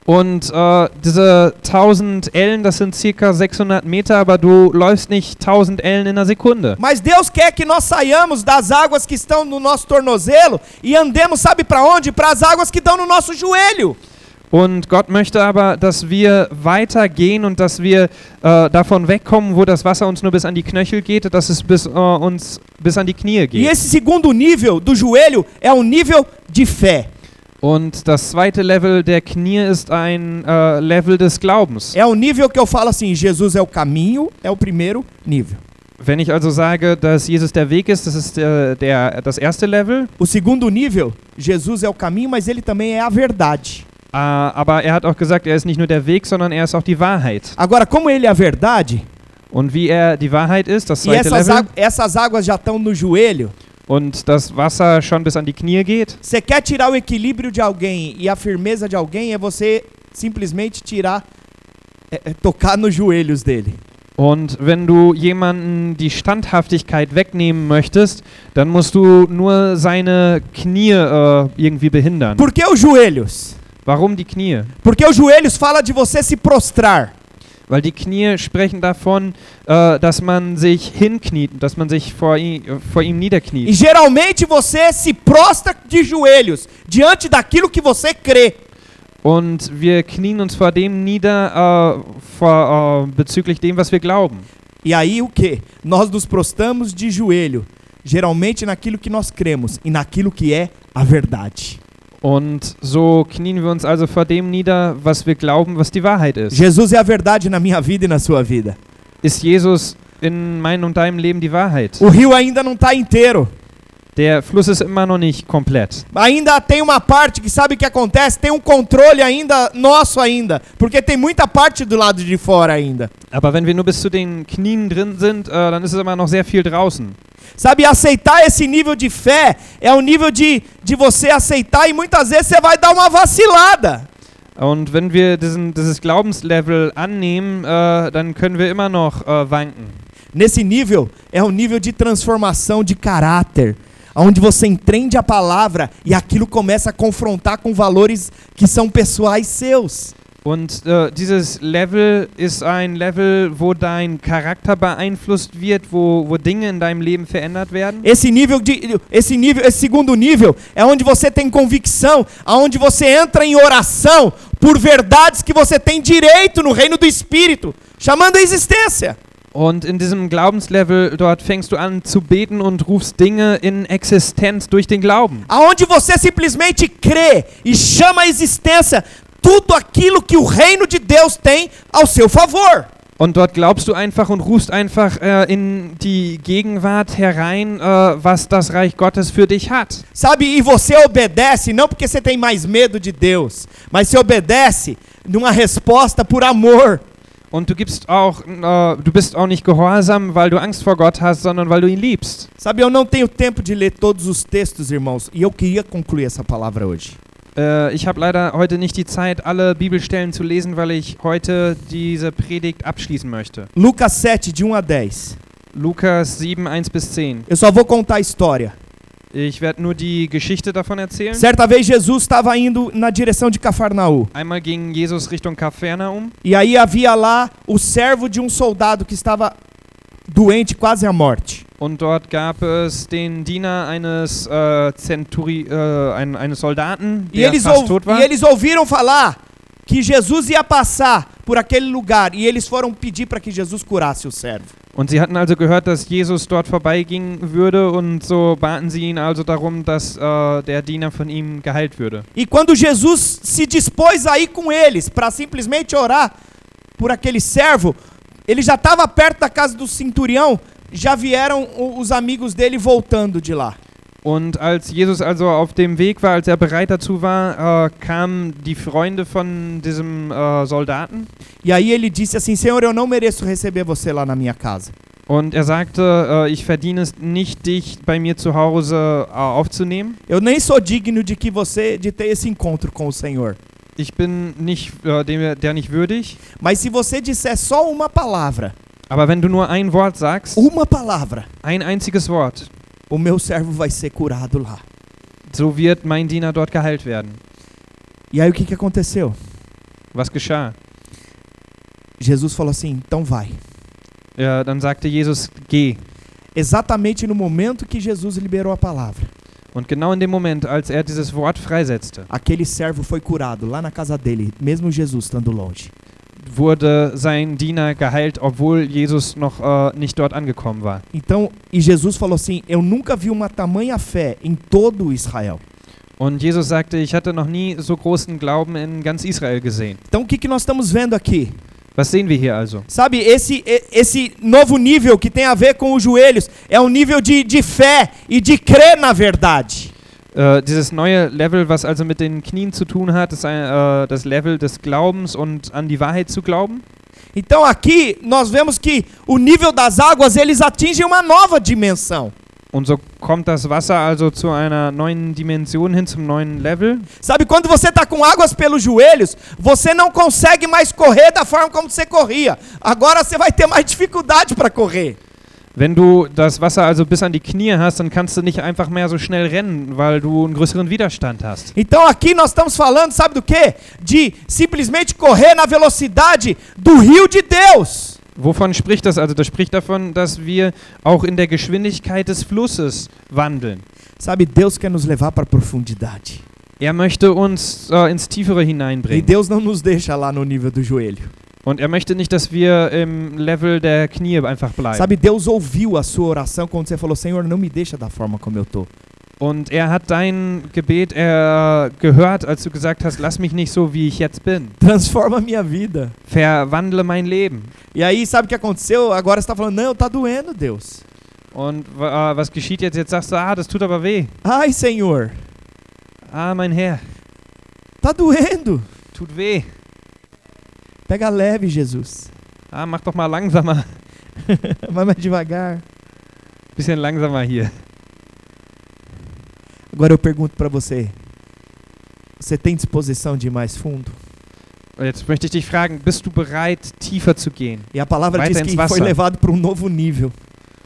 Und äh, diese 1000 Ellen, das sind circa 600 Meter, aber du läufst nicht 1000 Ellen in einer Sekunde. Mas Deus quer que nós saiamos das águas que estão no nosso tornozelo e andemos, sabe para onde? Para as águas que estão no nosso joelho. Und Gott möchte aber, dass wir weitergehen und dass wir äh, davon wegkommen, wo das Wasser uns nur bis an die Knöchel geht, dass es bis, äh, uns bis an die Knie E geht. esse segundo nível do joelho é um nível de fé. Und das zweite Level der Knie ist ein äh, Level des Glaubens. É o nível que eu falo assim: Jesus é o caminho, é o primeiro nível. Wenn ich also sage, dass Jesus der Weg ist, das ist äh, der, das erste Level. O segundo nível, Jesus é o caminho, mas ele também é a verdade. Äh, aber er hat auch gesagt, er ist nicht nur der Weg, sondern er ist auch die Wahrheit. Agora, como ele é a verdade, Und wie er die Wahrheit ist, das e zweite essas, Level, águ- essas águas já estão no joelho, und das Wasser schon bis an die Knie geht, você quer tirar o equilíbrio de alguém e a firmeza de alguém, é você simplesmente tirar, é- é tocar nos joelhos dele. Und wenn du jemanden die Standhaftigkeit wegnehmen möchtest, dann musst du nur seine Knie äh, irgendwie behindern. Por que os joelhos? Warum die Knie? Porque os joelhos fala de você se prostrar. Weil die Knie sprechen davon, äh, dass man sich hinkniet, dass man sich vor, vor ihm E niederkniet. geralmente você se prostra de joelhos diante daquilo que você crê. Und wir knien uns vor dem nieder, äh, vor, äh, bezüglich dem, was wir glauben. E aí o que? Nós nos prostramos de joelho, geralmente naquilo que nós cremos e naquilo que é a verdade. Und so knien wir uns also vor dem nieder, was wir glauben, was die Wahrheit ist. Jesus é a verdade na minha vida e na sua vida. Ist Jesus in meinem und deinem Leben die Wahrheit? O rio ainda não está inteiro. Der Fluss ist immer noch nicht komplett. Ainda tem uma parte que sabe o que acontece, tem um controle ainda nosso ainda, porque tem muita parte do lado de fora ainda. Aber wenn wir nur bis zu den Knien drin sind, äh, dann ist es immer noch sehr viel draußen. Sabe, aceitar esse nível de fé é o nível de, de você aceitar e muitas vezes você vai dar uma vacilada. Und wenn wir diesen, dieses Glaubenslevel annehmen, äh, dann können wir immer noch äh, wanken. Nesse nível é um nível de transformação de caráter, onde você entende a palavra e aquilo começa a confrontar com valores que são pessoais seus. Und äh, dieses Level ist ein Level, wo dein Charakter beeinflusst wird, wo, wo Dinge in deinem Leben verändert werden. Esse nível de esse nível, esse segundo nível é onde você tem convicção, aonde você entra em oração por verdades que você tem direito no reino do espírito, chamando a existência. Und in diesem Glaubenslevel, dort fängst du an zu beten und rufst Dinge in Existenz durch den Glauben. Aonde você simplesmente crê e chama a existência tudo aquilo que o reino de Deus tem ao seu favor. Und dort glaubst du einfach und rufst einfach äh, in die Gegenwart herein, äh, was das Reich Gottes für dich hat. Sabe, e você obedece não porque você tem mais medo de Deus, mas você obedece numa resposta por amor. Und du gibst auch, äh, du bist auch nicht gehorsam, weil du Angst vor Gott hast, sondern weil du ihn liebst. Sabe, eu não tenho tempo de ler todos os textos, irmãos, e eu queria concluir essa palavra hoje. Äh, ich habe leider heute nicht die Zeit, alle Bibelstellen zu lesen, weil ich heute diese Predigt abschließen möchte. Lucas 7, de 1 a 10. Lukas 7, 1 bis 10. Eu só vou contar a história. Ich werde nur die Geschichte davon erzählen. Certa vez Jesus estava indo na direção de Cafarnaú. Einmal ging Jesus Richtung Kapernaum E aí havia lá o servo de um soldado que estava doente, quase à morte. und dort gab es den Diener eines äh, Zenturi, äh, ein, eines Soldaten, der fast tot war. e eles ouviram falar que Jesus ia passar por aquele lugar e eles foram pedir para que Jesus curasse o servo. Und sie hatten also gehört, dass Jesus dort vorbeigehen würde und so baten sie ihn also darum, dass äh, der Diener von ihm geheilt würde. E quando Jesus se dispôs a ir com eles para simplesmente orar por aquele servo, ele já estava perto da casa do centurião, já vieram os amigos dele voltando de lá. Und als Jesus also auf dem Weg war, als er bereit dazu war, äh, kamen die Freunde von diesem äh, Soldaten E aí ele disse assim: Senhor, eu não mereço receber você lá na minha casa. und er sagte, äh, ich verdiene es nicht, dich bei mir zu Hause äh, aufzunehmen. Eu nem sou digno de que você de ter esse encontro com o Senhor. Ich bin nicht, äh, dem, der nicht würdig. Mas se você disser só uma palavra, Aber wenn du nur ein Wort sagst, uma palavra, ein einziges Wort, o meu servo vai ser curado lá. so wird mein Diener dort geheilt werden. E aí o que, que aconteceu? Was geschah? Jesus falou assim: então vai. Ja, dann sagte Jesus, geh. Exatamente no momento que Jesus liberou a palavra, Und genau in dem Moment, als er dieses Wort freisetzte, aquele servo foi curado lá na casa dele, mesmo Jesus estando longe. Wurde sein Diener geheilt, obwohl Jesus noch äh, nicht dort angekommen war. Então, e Jesus falou assim: Eu nunca vi uma tamanha fé em todo Israel. Und Jesus sagte, ich hatte noch nie so großen Glauben in ganz Israel gesehen. Então, o que, que nós estamos vendo aqui? Was sehen wir hier also? Sabe, esse, esse novo nível que tem a ver com os joelhos é um nível de, de fé e de crer na verdade. Äh, dieses neue Level, was also mit den Knien zu tun hat, ist ein, äh, das Level des Glaubens und an die Wahrheit zu glauben. Então aqui nós vemos que o nível das águas eles atingem uma nova dimensão. Und so kommt das Wasser also zu einer neuen Dimension hin, zum neuen Level. Sabe, quando você está com águas pelos joelhos, você não consegue mais correr da forma como você corria. Agora você vai ter mais dificuldade para correr. Wenn du das Wasser also bis an die Knie hast, dann kannst du nicht einfach mehr so schnell rennen, weil du einen größeren Widerstand hast. Então aqui nós estamos falando, sabe do quê? De simplesmente correr na velocidade do rio de Deus. Wovon spricht das? Also das spricht davon, dass wir auch in der Geschwindigkeit des Flusses wandeln. Sabe, Deus quer nos levar para a profundidade. Er möchte uns äh, ins Tiefere E hineinbringen. Deus não nos deixa lá no nível do joelho. Und er möchte nicht, dass wir im Level der Knie einfach bleiben. Sabe, Deus ouviu a sua oração quando você falou: Senhor, não me deixa da forma como eu tô. Und er hat dein Gebet äh, gehört, als du gesagt hast, lass mich nicht so, wie ich jetzt bin. Transforma minha vida. Verwandle mein Leben. E aí, sabe o que aconteceu? Agora está falando, não, tá doendo, Deus. Und äh, was geschieht jetzt? Jetzt sagst du, ah, das tut aber weh. Ai, Senhor, Ah, mein Herr, tá doendo. tut weh. Pega leve, Jesus. Ah, mach doch mal langsamer. Vai mais devagar. Bisschen langsamer hier. Agora eu pergunto para você: você tem disposição de ir mais fundo? Jetzt möchte ich dich fragen, bist du bereit, tiefer zu gehen? E a palavra diz que foi levado para um novo nível.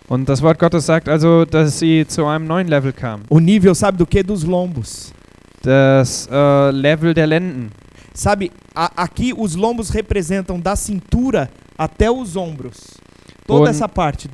Und das Wort Gottes sagt also, dass sie zu einem neuen Level kamen. O nível, sabe do que? Dos lombos. Das äh, Level der Lenden. Sabe, a- aqui os lombos representam da cintura até os ombros. Toda Und- essa parte.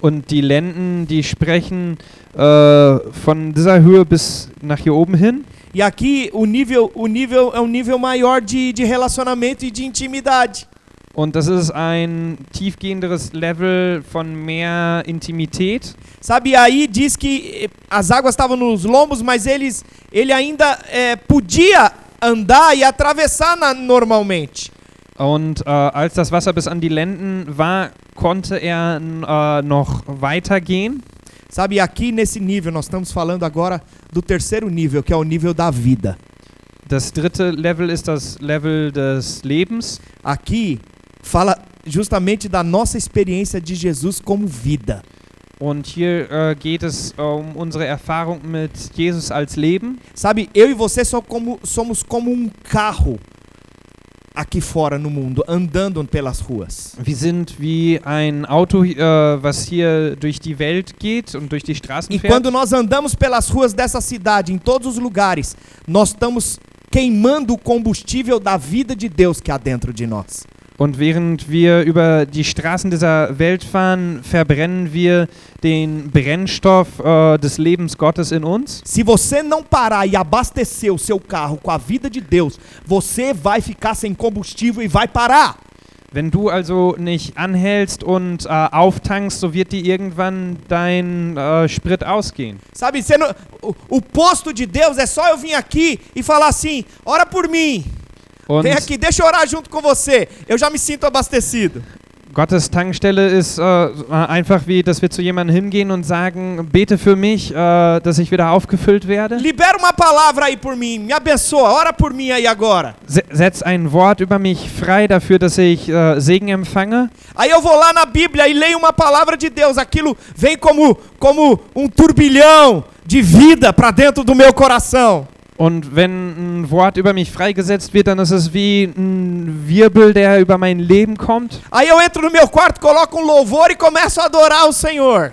Und die Lenden, die sprechen äh, von dieser Höhe bis nach hier oben hin. E aqui o nível, o nível é um nível maior de, de relacionamento e de intimidade. Und das ist ein tiefgehenderes Level von mehr Intimität. Sabe, aí diz que eh, as águas estavam nos lombos, mas eles, ele ainda eh, podia andar e atravessar na- normalmente. Und äh, als das Wasser bis an die Lenden war, konnte er äh, noch weitergehen. Sabe, aqui nesse nível, nós estamos falando agora do terceiro nível, que é o nível da vida. Das dritte Level ist das Level des Lebens. Aqui fala justamente da nossa experiência de Jesus como vida. Und hier äh, geht es um unsere Erfahrung mit Jesus als Leben. Sabe, eu e você só como, somos como um carro aqui fora no mundo, andando pelas ruas. Wir sind wie ein Auto, äh, was hier durch die Welt geht und durch die Straßen E fährt. quando nós andamos pelas ruas dessa cidade, em todos os lugares, nós estamos queimando o combustível da vida de Deus que há dentro de nós. Und während wir über die Straßen dieser Welt fahren, verbrennen wir den Brennstoff äh, des Lebens Gottes in uns. Se você não parar e abastecer o seu carro com a vida de Deus, você vai ficar sem combustível e vai parar. Wenn du also nicht anhältst und äh, auftankst, so wird dir irgendwann dein äh, Sprit ausgehen. Sabe, não- o, o posto de Deus é só eu vir aqui e falar assim: ora por mim, Und vem aqui, deixa eu orar junto com você. Eu já me sinto abastecido. Gottes Tankstelle ist äh, einfach wie, dass wir zu jemandem hingehen und sagen, bete für mich, äh, dass ich wieder aufgefüllt werde. Libera uma palavra aí por mim, me abençoa, ora por mim aí agora. Se- Setz ein Wort über mich frei dafür, dass ich äh, Segen empfange. Aí eu vou lá na Bíblia e leio uma palavra de Deus, aquilo vem como, como um turbilhão de vida para dentro do meu coração. Und wenn ein Wort über mich freigesetzt wird, dann ist es wie ein Wirbel, der über mein Leben kommt. Aí eu entro no meu quarto, coloco um louvor e começo a adorar o Senhor.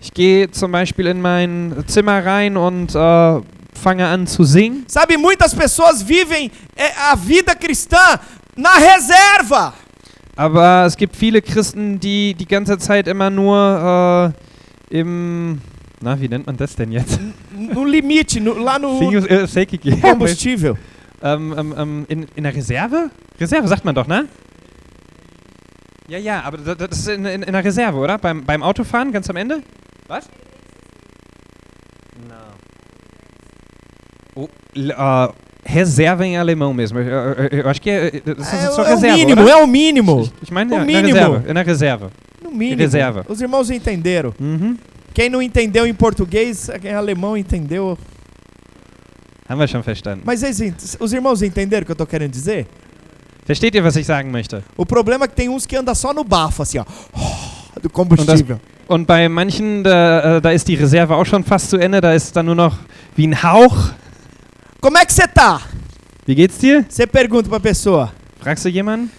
Ich gehe zum Beispiel in mein Zimmer rein und äh, fange an zu singen. Sabe, muitas pessoas vivem é, a vida cristã na reserva. Aber es gibt viele Christen, die die ganze Zeit immer nur äh, im... Na, wie nennt man das denn jetzt? No limite, no- lá no Sinus- äh, Seki- combustível. ähm, ähm, ähm, in, in der Reserve? Reserve sagt man doch, ne? Ja, ja, aber da- da- das ist in, in, in der Reserve, oder? Beim, beim Autofahren, ganz am Ende? Was? Não. O, l- ah, reserva em alemão mesmo. Eu, eu- eu acho que é, é- das É, ist só é o reserva, mínimo, oder? é o mínimo. Ich, ich meine, o na mínimo. Reserve. In der Reserve. No mínimo. Reserva. Os irmãos entenderam. Mhm. Quem não entendeu em português, quem é alemão entendeu. Haben wir schon verstanden. Mas os irmãos entenderam o que eu tô querendo dizer? Versteht ihr, was ich sagen möchte? O problema é que tem uns que andam só no bafo, assim, ó. Do combustível. Und bei manchen, da, äh, da ist die Reserve auch schon fast zu Ende, da ist dann nur noch wie ein Hauch. Como é que você tá? Wie geht's dir? Você pergunta pra pessoa. Fragst du jemanden?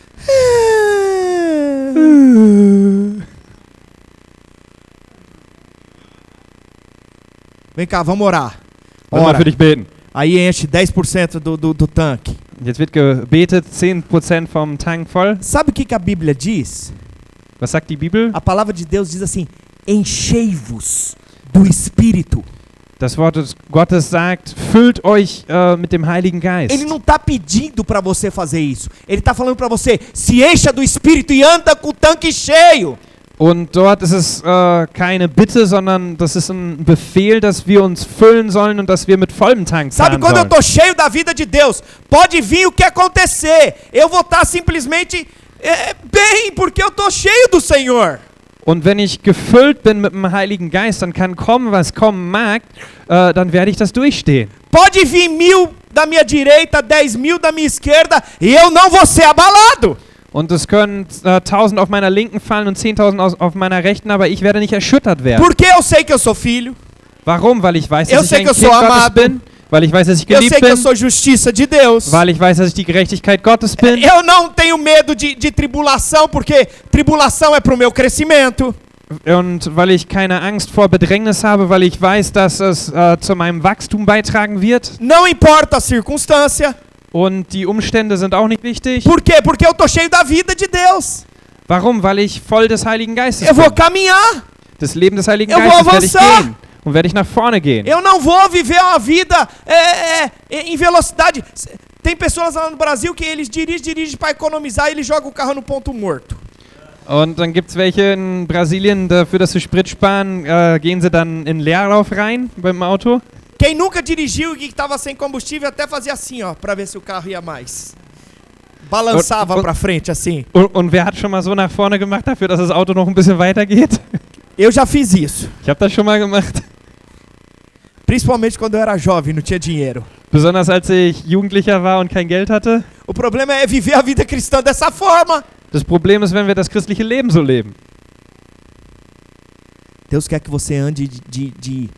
Vem cá, vamos orar. Ora. Aí enche 10% do, do, do tanque. Jetzt wird gebetet, 10% vom Tank voll. Sabe o que, que a Bíblia diz? Was sagt die Bibel? A palavra de Deus diz assim: enchei-vos do Espírito. Das Wort Gottes sagt, füllt euch äh, mit dem Heiligen Geist. Ele não está pedindo para você fazer isso. Ele está falando para você: se encha do Espírito e anda com o tanque cheio. Und dort ist es äh, keine Bitte, sondern das ist ein Befehl, dass wir uns füllen sollen und dass wir mit vollem Tank Sabe quando eu tô cheio da vida de Deus, pode vir o que acontecer. Eu vou estar simplesmente é, bem, porque eu tô cheio do Senhor. Und wenn ich gefüllt bin mit dem Heiligen Geist, dann kann kommen, was kommen mag, äh, dann werde ich das durchstehen. Pode vir mil da minha direita, dez mil da minha esquerda, e eu não vou ser abalado. Und es können äh, 1000 auf meiner linken fallen und 10.000 aus- auf meiner rechten, aber ich werde nicht erschüttert werden. Porque eu sei que eu sou filho, Warum? Weil ich weiß, Eu dass ich sei ein que eu Kind Gottes amado. bin. Weil ich weiß, dass ich eu geliebt sei que eu bin. sou justiça de Deus. Weil ich weiß, dass ich die Gerechtigkeit Gottes bin. Eu não tenho medo de, de tribulação, porque tribulação é pro meu crescimento. Und weil ich keine Angst vor Bedrängnis habe, weil ich weiß, dass es äh, zu meinem Wachstum beitragen wird. Não importa a circunstância. Und die Umstände sind auch nicht wichtig. Por quê? Porque eu tô cheio da vida de Deus. Warum? Weil ich voll des Heiligen Geistes Eu vou bin. caminhar. Das Leben des Heiligen Eu vou Geistes werde ich gehen. Und werde ich nach vorne gehen. Eu não vou viver uma vida é, é, em velocidade. Tem pessoas lá no Brasil que eles dirigem, dirigem para economizar e eles jogam o carro no ponto morto. Und dann gibt es welche in Brasilien, dafür, dass sie Sprit sparen, äh, gehen sie dann in Leerlauf rein beim Auto. Quem nunca dirigiu e estava sem combustível até fazia assim, ó, para ver se o carro ia mais. Balançava para frente assim. Und, und wer hat schon mal so nach vorne gemacht dafür, dass das Auto noch ein bisschen weiter geht? Eu já fiz isso, Ich habe das schon mal gemacht. principalmente quando eu era jovem, não tinha dinheiro. Besonders als ich Jugendlicher war und kein Geld hatte. O problema é viver a vida cristã dessa forma. Das Problem ist, wenn wir das christliche Leben so leben. Deus quer que você ande de, de, de-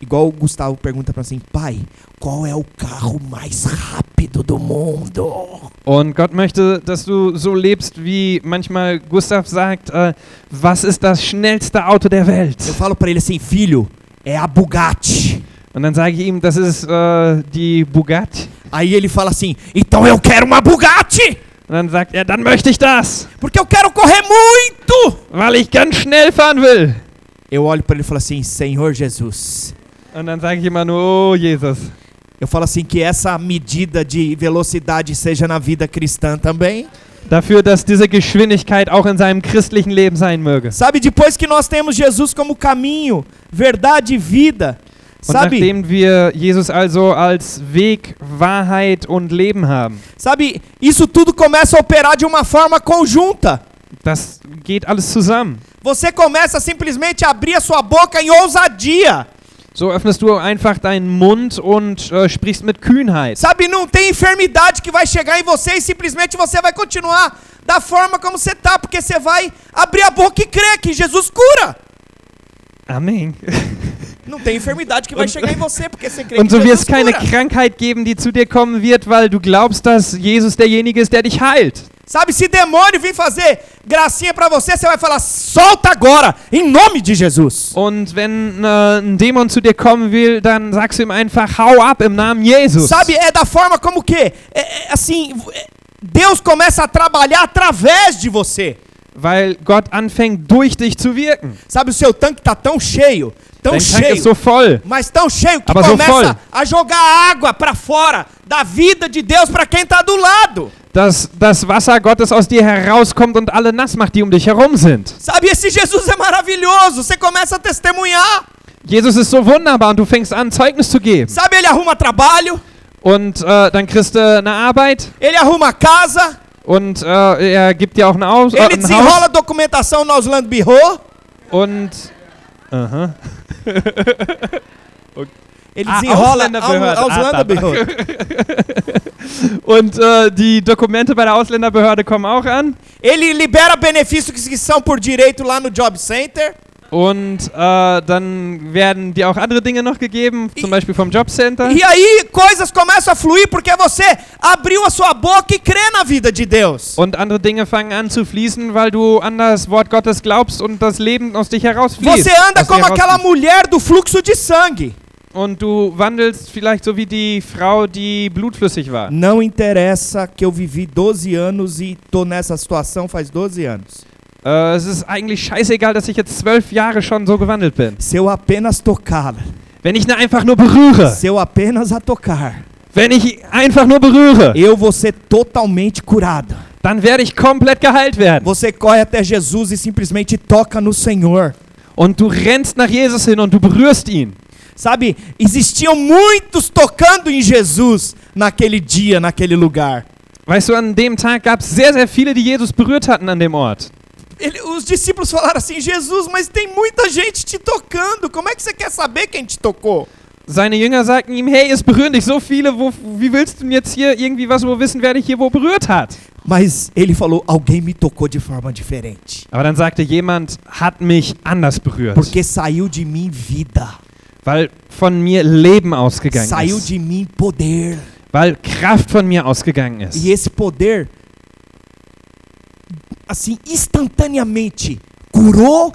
igual o Gustavo pergunta para assim, pai, qual é o carro mais rápido do mundo? Und Gott möchte, dass du so lebst, wie manchmal Gustav sagt, äh, was ist das schnellste Auto der Welt? Eu falo para ele assim, filho, é a Bugatti. Und dann sage ich ihm, das ist äh, die Bugatti. Aí ele fala assim, então eu quero uma Bugatti, Und dann sagt er, dann möchte ich das, porque eu quero correr muito. weil ich ganz schnell fahren will. Eu olho para ele e falo assim, Senhor Jesus. Und dann sage ich immer nur, oh Jesus. Eu falo assim que essa medida de velocidade seja na vida cristã também. Dafür, dass diese Geschwindigkeit auch in seinem christlichen Leben sein möge. Sabe, depois que nós temos Jesus como caminho, verdade e vida, Und sabe? nachdem wir Jesus also als Weg, Wahrheit und Leben haben, Sabe, isso tudo começa a operar de uma forma conjunta. das geht alles zusammen. Você começa simplesmente a abrir a sua boca em ousadia. So öffnest du einfach deinen Mund und äh, sprichst mit Kühnheit. Sabe, não tem enfermidade que vai chegar em você e simplesmente você vai continuar da forma como você tá, porque você vai abrir a boca e crer que Jesus cura. Amen. Não tem enfermidade que vai Und- chegar em você, porque você crê Und que so wird es keine cura. Krankheit geben, die zu dir kommen wird, weil du glaubst, dass Jesus derjenige ist, der dich heilt. Sabe, se demônio vir fazer gracinha pra você, você vai falar, solta agora, em nome de Jesus. Und wenn äh, ein Dämon zu dir kommen will, dann sagst du ihm einfach, hau ab im Namen Jesus. Sabe, é da forma como que, é, é, assim, é, Deus começa a trabalhar através de você. Weil Gott anfängt, durch dich zu wirken. Sabe, o seu tanque tá tão cheio, tão Dein Tank cheio, ist so voll. mas tão cheio que Aber so voll. começa a jogar água pra fora da vida de Deus pra quem tá do lado. dass das Wasser Gottes aus dir herauskommt und alle nass macht, die um dich herum sind. Sabe, esse Jesus é maravilhoso. Você começa a testemunhar. Jesus ist so wunderbar und du fängst an, Zeugnis zu geben. Sabe, ele arruma trabalho, Und äh, dann kriegst du eine Arbeit ele arruma casa, und äh, er gibt dir auch ein, Aus äh, ele ein desenrola Haus. documentação no Ausland Bureau. Und aha. Ele Ah, desenrola Ausländerbehörde. Ah, tá, tá. Bureau. Und äh, die Dokumente bei der Ausländerbehörde kommen auch an. Ele libera benefícios que são por direito lá no Job Center. Und äh, dann werden dir auch andere Dinge noch gegeben, zum Beispiel vom Jobcenter. E aí coisas começam a fluir porque você abriu a sua boca e crê na vida de Deus. Und andere Dinge fangen an zu fließen, weil du an das Wort Gottes glaubst und das Leben aus dich herausfließt. Você anda como aquela mulher do fluxo de sangue. Und du wandelst vielleicht so wie die Frau, die blutflüssig war. Não interessa que eu vivi 12 anos e tô nessa situação faz 12 anos. Äh, es ist eigentlich scheißegal, dass ich jetzt zwölf Jahre schon so gewandelt bin. Se eu apenas tocar, Wenn ich ne einfach nur berühre, se eu apenas a tocar, Wenn ich einfach nur berühre, eu vou ser totalmente curado. dann werde ich komplett geheilt werden. Você corre até Jesus e simplesmente toca no Senhor. Und du rennst nach Jesus hin und du berührst ihn. Sabe, existiam muitos tocando em Jesus naquele dia, naquele lugar. Weißt du, an dem Tag gab es sehr, sehr viele, die Jesus berührt hatten an dem Ort. Ele- os discípulos falaram assim: Jesus, mas tem muita gente te tocando. Como é que você quer saber quem te tocou? Seine Jünger sagten ihm, hey, es berühren dich so viele, wo, wie willst du denn jetzt hier irgendwie was wo wissen, wer dich hier wo berührt hat? Mas ele falou: alguém me tocou de forma diferente. Aber dann sagte jemand, hat mich anders berührt, Porque saiu de mim vida, weil von mir Leben ausgegangen saiu ist, de mim poder. weil Kraft von mir ausgegangen ist. E esse poder, assim, instantaneamente, curou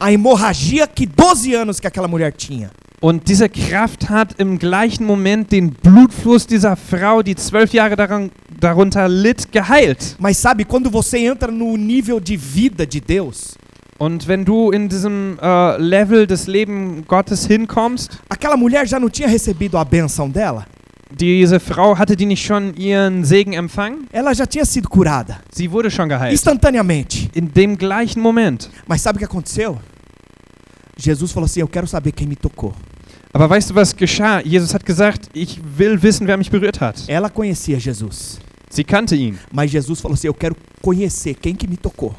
a hemorragia que 12 anos que aquela mulher tinha. Und diese Kraft hat im gleichen Moment den Blutfluss dieser Frau, die zwölf Jahre daran, darunter litt, geheilt. Mas sabe, quando você entra no nível de vida de Deus, Und wenn du in diesem äh, Level des Leben Gottes hinkommst, aquela mulher já não tinha recebido a benção dela? Diese Frau hatte die nicht schon ihren Segen empfangen? Ela já tinha sido curada, Sie wurde schon geheilt. instantaneamente. In dem gleichen Moment. Mas sabe o que aconteceu? Jesus falou assim: Eu quero saber quem me tocou. Aber weißt du, was geschah? Jesus hat gesagt, ich will wissen, wer mich berührt hat. Ela conhecia Jesus, Sie kannte ihn. mas Jesus falou assim: Eu quero conhecer quem que me tocou.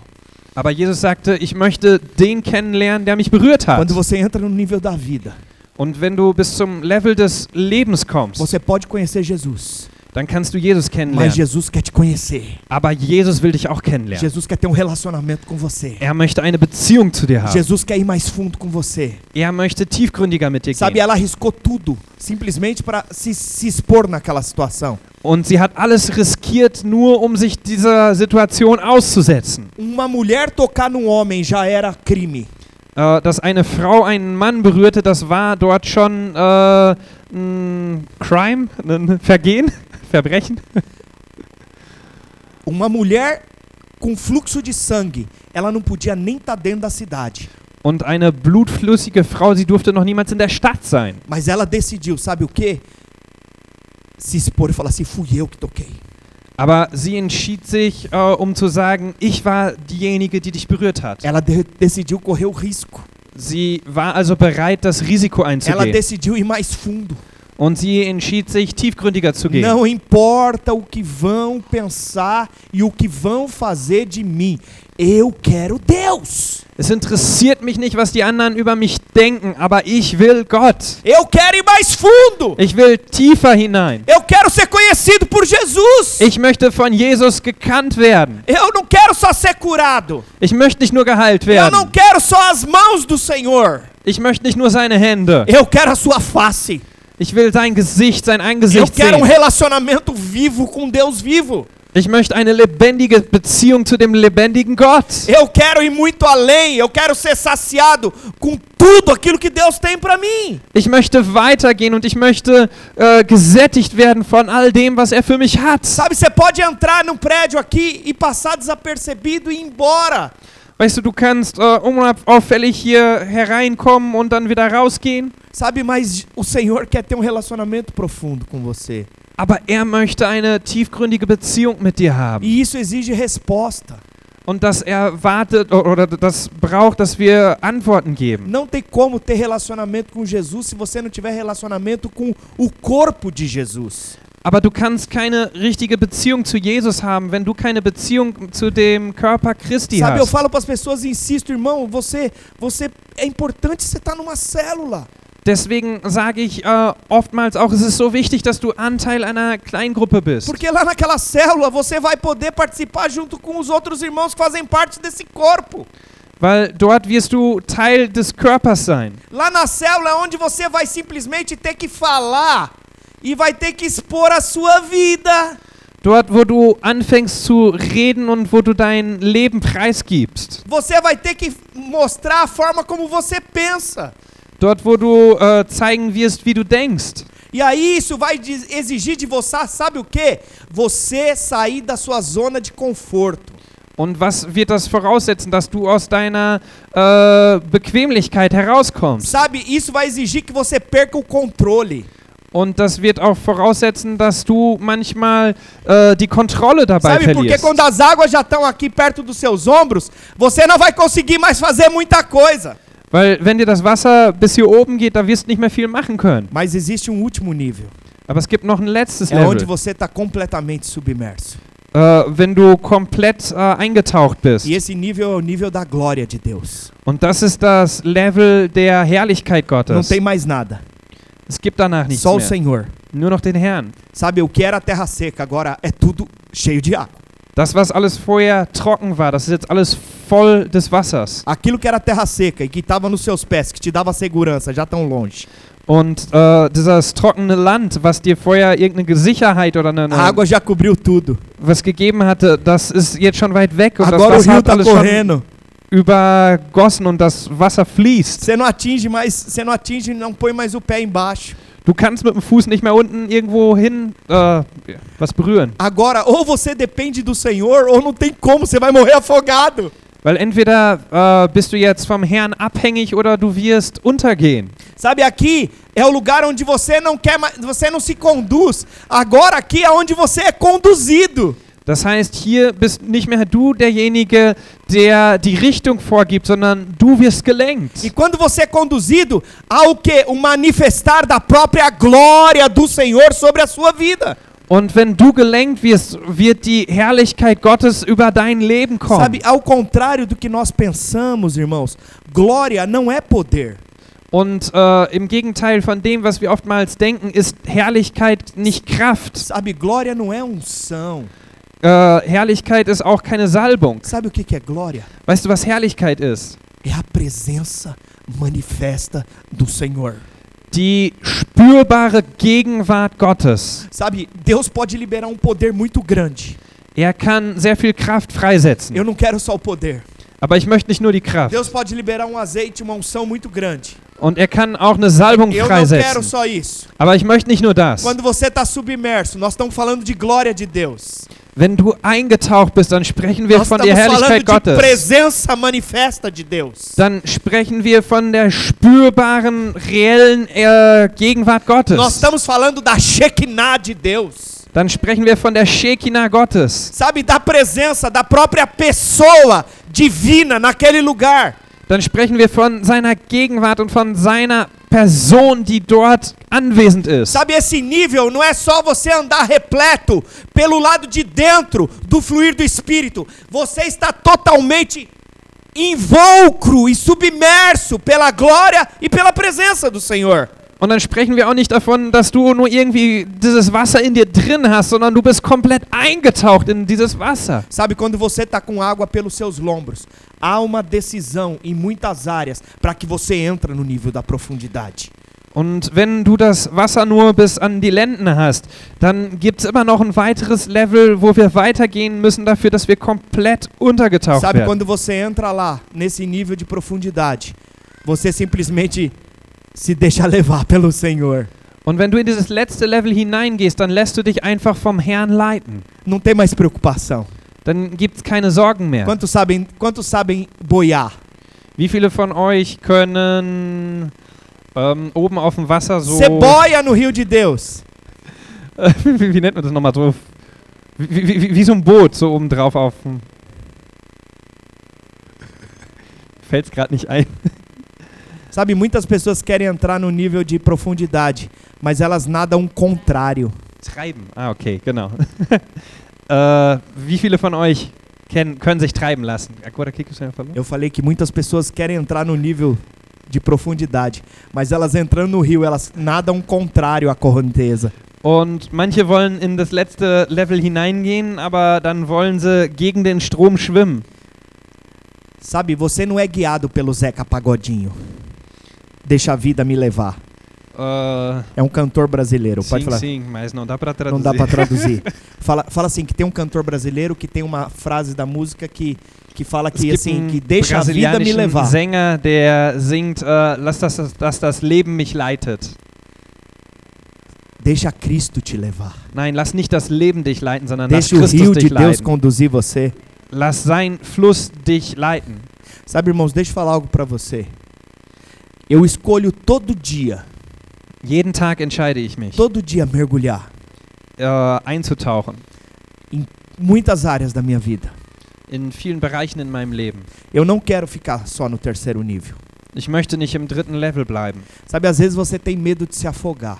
Aber Jesus sagte, ich möchte den kennenlernen, der mich berührt hat. Quando você entra no nível da vida, Und wenn du bis zum Level des Lebens kommst, você pode conhecer Jesus, dann kannst du Jesus mas kennenlernen. Jesus quer te conhecer. Aber Jesus will dich auch kennenlernen. Jesus quer ter um relacionamento com você. Er möchte eine Beziehung zu dir haben. Jesus quer ir mais fundo com você. Er möchte tiefgründiger mit dir Sabe, gehen. ela arriscou tudo, simplesmente para se, se expor naquela situação. Und sie hat alles riskiert, nur um sich dieser Situation auszusetzen. Uma mulher tocar num homem já era crime. Äh, dass eine Frau einen Mann berührte, das war dort schon äh, ein Crime, ein Vergehen, Verbrechen. Uma mulher com fluxo de sangue, ela não podia nem estar dentro da cidade. Und eine blutflüssige Frau, sie durfte noch niemals in der Stadt sein. Mas ela decidiu, sabe o quê? Se expor e falar assim: fui eu que toquei. Aber sie entschied sich, äh, um zu sagen, ich war diejenige, die dich berührt hat. Ela de- decidiu correr o risco. Sie war also bereit, das Risiko Ela einzugehen. decidiu ir mais fundo. Und sie entschied sich, tiefgründiger zu gehen. Não importa o que vão pensar e o que vão fazer de mim. Eu quero Deus. Es interessiert mich nicht, was die anderen über mich denken, aber ich will Gott. Eu quero ir mais fundo. Ich will tiefer hinein. Eu quero ser conhecido por Jesus. Ich möchte von Jesus gekannt werden. Eu não quero só ser curado. Ich möchte nicht nur geheilt Eu não werden. quero só as mãos do Senhor. Ich möchte nicht nur seine Hände. Eu quero a sua face. Ich will sein Gesicht, sein Eu Angesicht quero um sehen. relacionamento vivo com Deus vivo. Ich möchte eine lebendige Beziehung zu dem lebendigen Gott. Eu quero ir muito além. Eu quero ser saciado com tudo aquilo que Deus tem para mim. Ich möchte weitergehen und ich möchte äh, gesättigt werden von all dem, was er für mich hat. Sabe, você pode entrar num prédio aqui e passar desapercebido e ir embora. Weißt du, du kannst äh, unauffällig hier hereinkommen und dann wieder rausgehen. Sabe, mas o Senhor quer ter um relacionamento profundo com você. Aber er möchte eine tiefgründige Beziehung mit dir haben. E isso exige resposta. Und dass er wartet oder das braucht, dass wir Antworten geben. Não tem como ter relacionamento com Jesus se você não tiver relacionamento com o corpo de Jesus. Aber du kannst keine richtige Beziehung zu Jesus haben, wenn du keine Beziehung zu dem Körper Christi Sabe, eu hast. falo para as pessoas insisto, irmão, você, você é importante você estar numa célula. Deswegen sage ich äh, oftmals auch, es ist so wichtig, dass du Anteil einer Kleingruppe bist. Porque lá naquela célula você vai poder participar junto com os outros irmãos que fazem parte desse corpo. Weil dort wirst du Teil des Körpers sein. Lá na célula é onde você vai simplesmente ter que falar e vai ter que expor a sua vida. Dort, wo du anfängst zu reden und wo du dein Leben preisgibst. Você vai ter que mostrar a forma como você pensa. Dort, wo du äh, zeigen wirst, wie du denkst. E aí isso vai exigir de você, sabe o quê? Você sair da sua zona de conforto. Und was wird das voraussetzen, dass du aus deiner äh, Bequemlichkeit herauskommst? Sabe, isso vai exigir que você perca o controle. Und das wird auch voraussetzen, dass du manchmal äh, die Kontrolle dabei Sabe, porque verlierst. quando as águas já estão aqui perto dos seus ombros, você não vai conseguir mais fazer muita coisa. Weil wenn dir das Wasser bis hier oben geht, da wirst du nicht mehr viel machen können. Mas existe um último nível. Aber es gibt noch ein letztes É onde Level. você está completamente submerso. Äh, wenn du komplett äh, eingetaucht bist. E esse nível é o nível da glória de Deus. Und das ist das Level der Herrlichkeit Não Gottes. tem mais nada. Es gibt danach nichts Só o mehr. Senhor. Nur noch den Herrn. Sabe, o que era terra seca agora é tudo cheio de água. Das, was alles vorher trocken war, das ist jetzt alles voll des Wassers. Aquilo que era terra seca e que estava nos seus pés, que te dava segurança, já tão longe. Und äh, dieses trockene Land, was dir vorher irgendeine Sicherheit oder eine, A água já cobriu tudo. was gegeben hatte, das ist jetzt schon weit weg und Agora o das Wasser rio hat está alles schon correndo. übergossen und das Wasser fließt. Você não atinge mais, você não atinge, não põe mais o pé embaixo. Du kannst mit dem Fuß nicht mehr unten irgendwo hin äh, was berühren. Agora, ou você depende do Senhor, ou não tem como, você vai morrer afogado. Weil entweder äh, bist du jetzt vom Herrn abhängig oder du wirst untergehen. Sabe, aqui é o lugar onde você não quer você não se conduz. Agora aqui é onde você é conduzido. Das heißt, hier bist nicht mehr du derjenige, der die Richtung vorgibt, sondern du wirst gelenkt. E quando você é conduzido, há o que? O manifestar da própria glória do Senhor sobre a sua vida. Und wenn du gelenkt wirst, wird die Herrlichkeit Gottes über dein Leben kommen. Sabe, ao contrário do que nós pensamos, irmãos, glória não é poder. Und äh, im Gegenteil von dem, was wir oftmals denken, ist Herrlichkeit nicht Kraft. Sabe, glória não é unção. Äh, Herrlichkeit ist auch keine Salbung. Sabe o que que é glória? Weißt du, was Herrlichkeit ist? É a presença manifesta do Senhor. Die spürbare Gegenwart Gottes. Sabe, Deus pode liberar um poder muito grande. Er kann sehr viel Kraft freisetzen. Eu não quero só o poder. Aber ich möchte nicht nur die Kraft. Deus pode liberar um azeite, uma unção muito grande. Und er kann auch eine Salbung Eu não quero freisetzen. só isso. Aber ich möchte nicht nur das. Quando você está submerso, nós estamos falando de glória de Deus. Wenn du eingetaucht bist, dann sprechen wir Nós von der Herrlichkeit Gottes. presença manifesta de Deus. Dann sprechen wir von der spürbaren, reellen äh, Gegenwart Gottes. Nós estamos falando da Shekinah de Deus. Dann sprechen wir von der Shekinah Gottes. Sabe, da presença da própria pessoa divina naquele lugar. Dann sprechen wir von seiner Gegenwart und von seiner Person, die dort anwesend ist. Sabe, esse nível não é só você andar repleto pelo lado de dentro do fluir do Espírito. Você está totalmente invulcro e submerso pela glória e pela presença do Senhor. Und dann sprechen wir auch nicht davon, dass du nur irgendwie dieses Wasser in dir drin hast, sondern du bist komplett eingetaucht in dieses Wasser. Sabe, quando você está com água pelos seus lombros, há uma decisão em muitas áreas para que você entra no nível da profundidade. Und wenn du das Wasser nur bis an die Lenden hast, dann gibt es immer noch ein weiteres Level, wo wir weitergehen müssen dafür, dass wir komplett untergetaucht Sabe, werden. quando você entra lá, nesse nível de profundidade, você simplesmente se deixa levar pelo Senhor. Und wenn du in dieses letzte Level hineingehst, dann lässt du dich einfach vom Herrn leiten. Não tem mais preocupação. Dann gibt es keine Sorgen mehr. Quantos sabem, quantos sabem boiar? Wie viele von euch können ähm, oben auf dem Wasser so... Você boia no rio de Deus. wie, wie nennt man das nochmal so? Wie, wie, wie, wie so ein Boot, so oben drauf auf dem... Fällt's gerade nicht ein. Sabe, muitas pessoas querem entrar no nível de profundidade, mas elas nadam contrário. Treiben. Ah, okay, genau. äh, wie viele von euch kennen, können sich treiben lassen? Agora, o que que você falou? Eu falei que muitas pessoas querem entrar no nível de profundidade, mas elas entrando no rio, elas nadam contrário à correnteza. Und manche wollen in das letzte Level hineingehen, aber dann wollen sie gegen den Strom schwimmen. Sabe, você não é guiado pelo Zeca Pagodinho. Deixa a vida me levar. Äh, É um cantor brasileiro, pode sim, falar. sim, mas não dá pra traduzir. Não dá pra traduzir. fala, fala assim que tem um cantor brasileiro que tem uma frase da música que, que fala que assim, que deixa a vida me levar. Sänger, der singt, äh, lass das, dass das Leben mich leitet. Deixa Cristo te levar. Nein, lass nicht das Leben dich leiten, sondern lass Deixa o Christus rio de Deus leiten. conduzir você. Lass sein Fluss dich leiten. Sabe, irmãos, deixa eu falar algo pra você. Eu escolho todo dia Jeden Tag entscheide ich mich, todo dia mergulhar äh, einzutauchen em muitas áreas da minha vida. in vielen Bereichen in meinem Leben. Eu não quero ficar só no terceiro nível. Ich möchte nicht im dritten Level bleiben. Sabe, às vezes você tem medo de se afogar.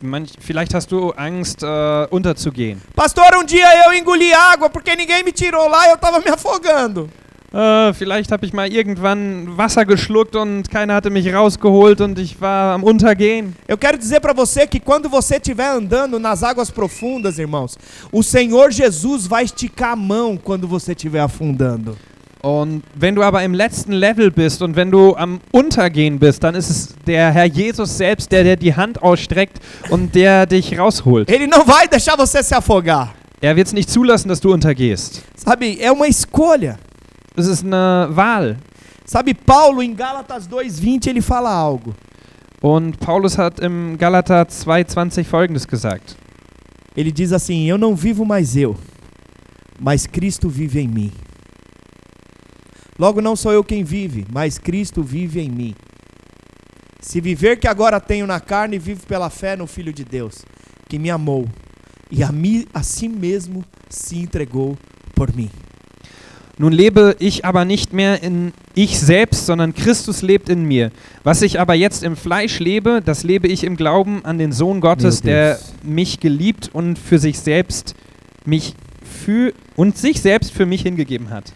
Manch, vielleicht hast du Angst, äh, unterzugehen. Pastor, um dia eu engoli água porque ninguém me tirou lá e eu tava me afogando. Äh, vielleicht habe ich mal irgendwann Wasser geschluckt und keiner hatte mich rausgeholt und ich war am Untergehen. Eu quero dizer para você que quando você estiver andando nas águas profundas, irmãos, o Senhor Jesus vai esticar a mão quando você estiver afundando. Und wenn du aber im letzten Level bist und wenn du am Untergehen bist, dann ist es der Herr Jesus selbst, der dir die Hand ausstreckt und der dich rausholt. Ele não vai deixar você se afogar. Er wird es nicht zulassen, dass du untergehst. Sabe, é uma escolha. Es ist eine Wahl. Sabe, Paulo em Gálatas 2:20 ele fala algo. Und Paulus hat im Galater 2,20 folgendes gesagt. Ele diz assim: Eu não vivo mais eu, mas Cristo vive em mim. Logo não sou eu quem vive, mas Cristo vive em mim. Se viver que agora tenho na carne, vivo pela fé no Filho de Deus, que me amou e a, mim, a si mesmo se entregou por mim. Nun lebe ich aber nicht mehr in ich selbst, sondern Christus lebt in mir. Was ich aber jetzt im Fleisch lebe, das lebe ich im Glauben an den Sohn Gottes, der mich geliebt und für sich selbst mich für und sich selbst für mich hingegeben hat.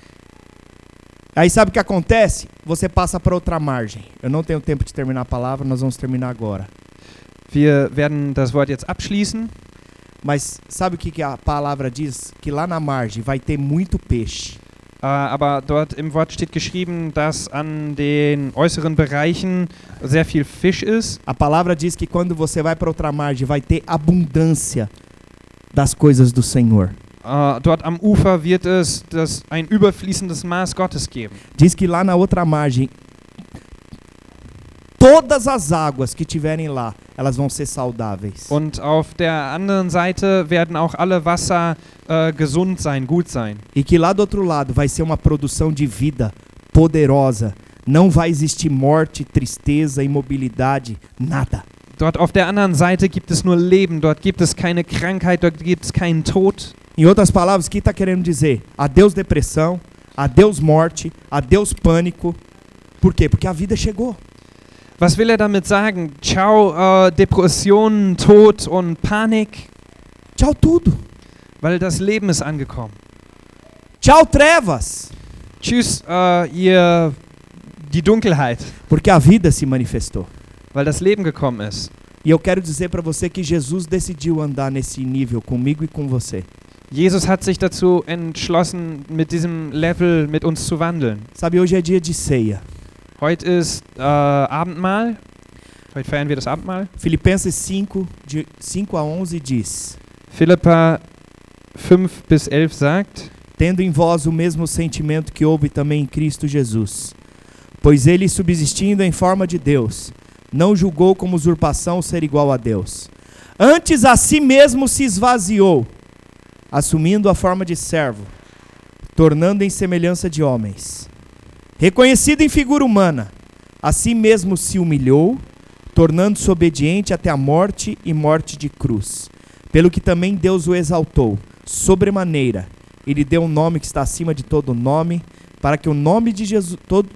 Aí sabe o que acontece? Você passa para outra margem. Eu não tenho tempo de terminar a palavra, nós vamos terminar agora. Wir werden das Wort jetzt abschließen. Mas sabe o que, que a palavra diz? Que lá na margem vai ter muito peixe. Äh, aber dort im Wort steht geschrieben, dass an den äußeren Bereichen sehr viel Fisch ist. A palavra diz que quando você vai para outra margem, vai ter abundância das coisas do Senhor. Äh, dort am Ufer wird es das, ein überfließendes Maß Gottes geben. Diz que lá na outra margem, todas as águas que tiverem lá, elas vão ser saudáveis. Und auf der anderen Seite werden auch alle Wasser äh, gesund sein, gut sein. E que lá do outro lado vai ser uma produção de vida poderosa. Não vai existir morte, tristeza, imobilidade, nada. Dort auf der anderen Seite gibt es nur Leben, dort gibt es keine Krankheit, dort gibt es keinen Tod. Em outras palavras, o que está querendo dizer? Adeus depressão, adeus morte, adeus pânico. Por quê? Porque a vida chegou. Was will er damit sagen? Ciao, äh, Depressionen, Tod und Panik, Tchau tudo. weil das Leben ist angekommen. Tchau trevas. Tschüss, äh, ihr, die Dunkelheit, Porque a vida se manifestou. weil das Leben gekommen ist. E eu quero dizer para você que Jesus decidiu andar nesse nível comigo e com você. Jesus hat sich dazu entschlossen, mit diesem Level mit uns zu wandeln. Sabe, hoje é dia de ceia. Heute ist äh, Abendmahl. Heute feiern wir das Abendmahl. Filipenses 5, de 5 a 11 diz: Philippa 5 bis 11 sagt, Tendo em vós o mesmo sentimento que houve também em Cristo Jesus. Pois ele, subsistindo em forma de Deus, não julgou como usurpação ser igual a Deus. Antes a si mesmo se esvaziou, assumindo a forma de servo, tornando em semelhança de homens. Reconhecido em figura humana, a si mesmo se humilhou, tornando-se obediente até a morte e morte de cruz. Pelo que também Deus o exaltou, sobremaneira, e lhe deu um nome que está acima de todo nome, para que o nome de Jesus todo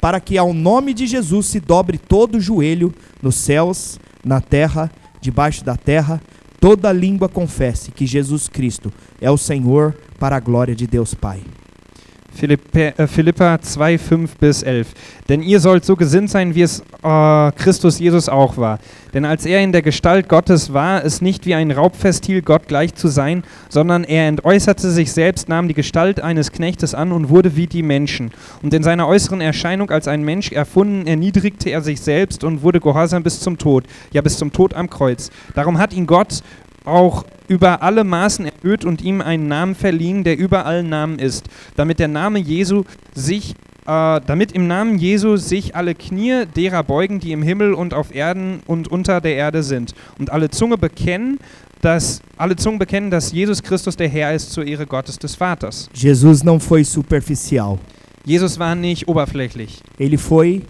para que ao nome de Jesus se dobre todo o joelho nos céus, na terra, debaixo da terra, toda língua confesse que Jesus Cristo é o Senhor para a glória de Deus Pai. Äh, Philippa 2, 5 bis 11. Denn ihr sollt so gesinnt sein, wie es äh, Christus Jesus auch war. Denn als er in der Gestalt Gottes war, es nicht wie ein Raub festhielt, Gott gleich zu sein, sondern er entäußerte sich selbst, nahm die Gestalt eines Knechtes an und wurde wie die Menschen. Und in seiner äußeren Erscheinung als ein Mensch erfunden, erniedrigte er sich selbst und wurde gehorsam bis zum Tod, ja bis zum Tod am Kreuz. Darum hat ihn Gott auch über alle Maßen erhöht und ihm einen Namen verliehen, der über allen Namen ist, damit der Name Jesu sich, äh, damit im Namen Jesu sich alle Knie derer beugen, die im Himmel und auf Erden und unter der Erde sind, und alle Zunge bekennen, dass alle Zungen bekennen, dass Jesus Christus der Herr ist zur Ehre Gottes des Vaters. Jesus não foi superficial, Jesus war nicht oberflächlich, ele foi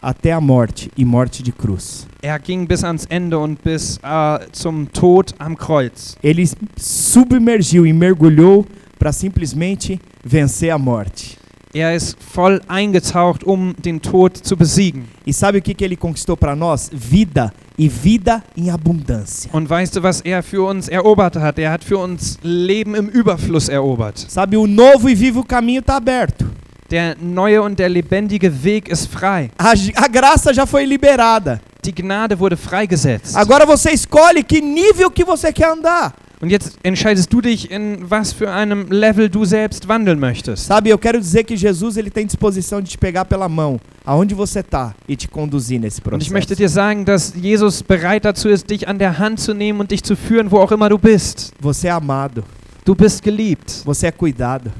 até a morte e morte de cruz. Er ging bis ans Ende und bis äh, zum Tod am Kreuz. Ele submergiu e mergulhou para simplesmente vencer a morte. Er ist voll eingetaucht, um den Tod zu besiegen. E sabe o que, que ele conquistou para nós? Vida e vida em abundância. Und weißt du, was er für uns erobert hat? Er hat für uns Leben im Überfluss erobert. Sabe, o novo e vivo caminho está aberto. Der neue und der lebendige Weg ist frei. A, a graça já foi liberada. Die Gnade wurde freigesetzt. Agora você escolhe que nível que você quer andar. Und jetzt entscheidest du dich, in was für einem Level du selbst wandeln möchtest. Sabe, eu quero dizer que Jesus ele tem disposição de te pegar pela mão, aonde você está e te conduzir nesse Und ich processo. möchte dir sagen, dass Jesus bereit dazu ist, dich an der Hand zu nehmen und dich zu führen, wo auch immer du bist. Você é amado, Du bist geliebt. você é cuidado.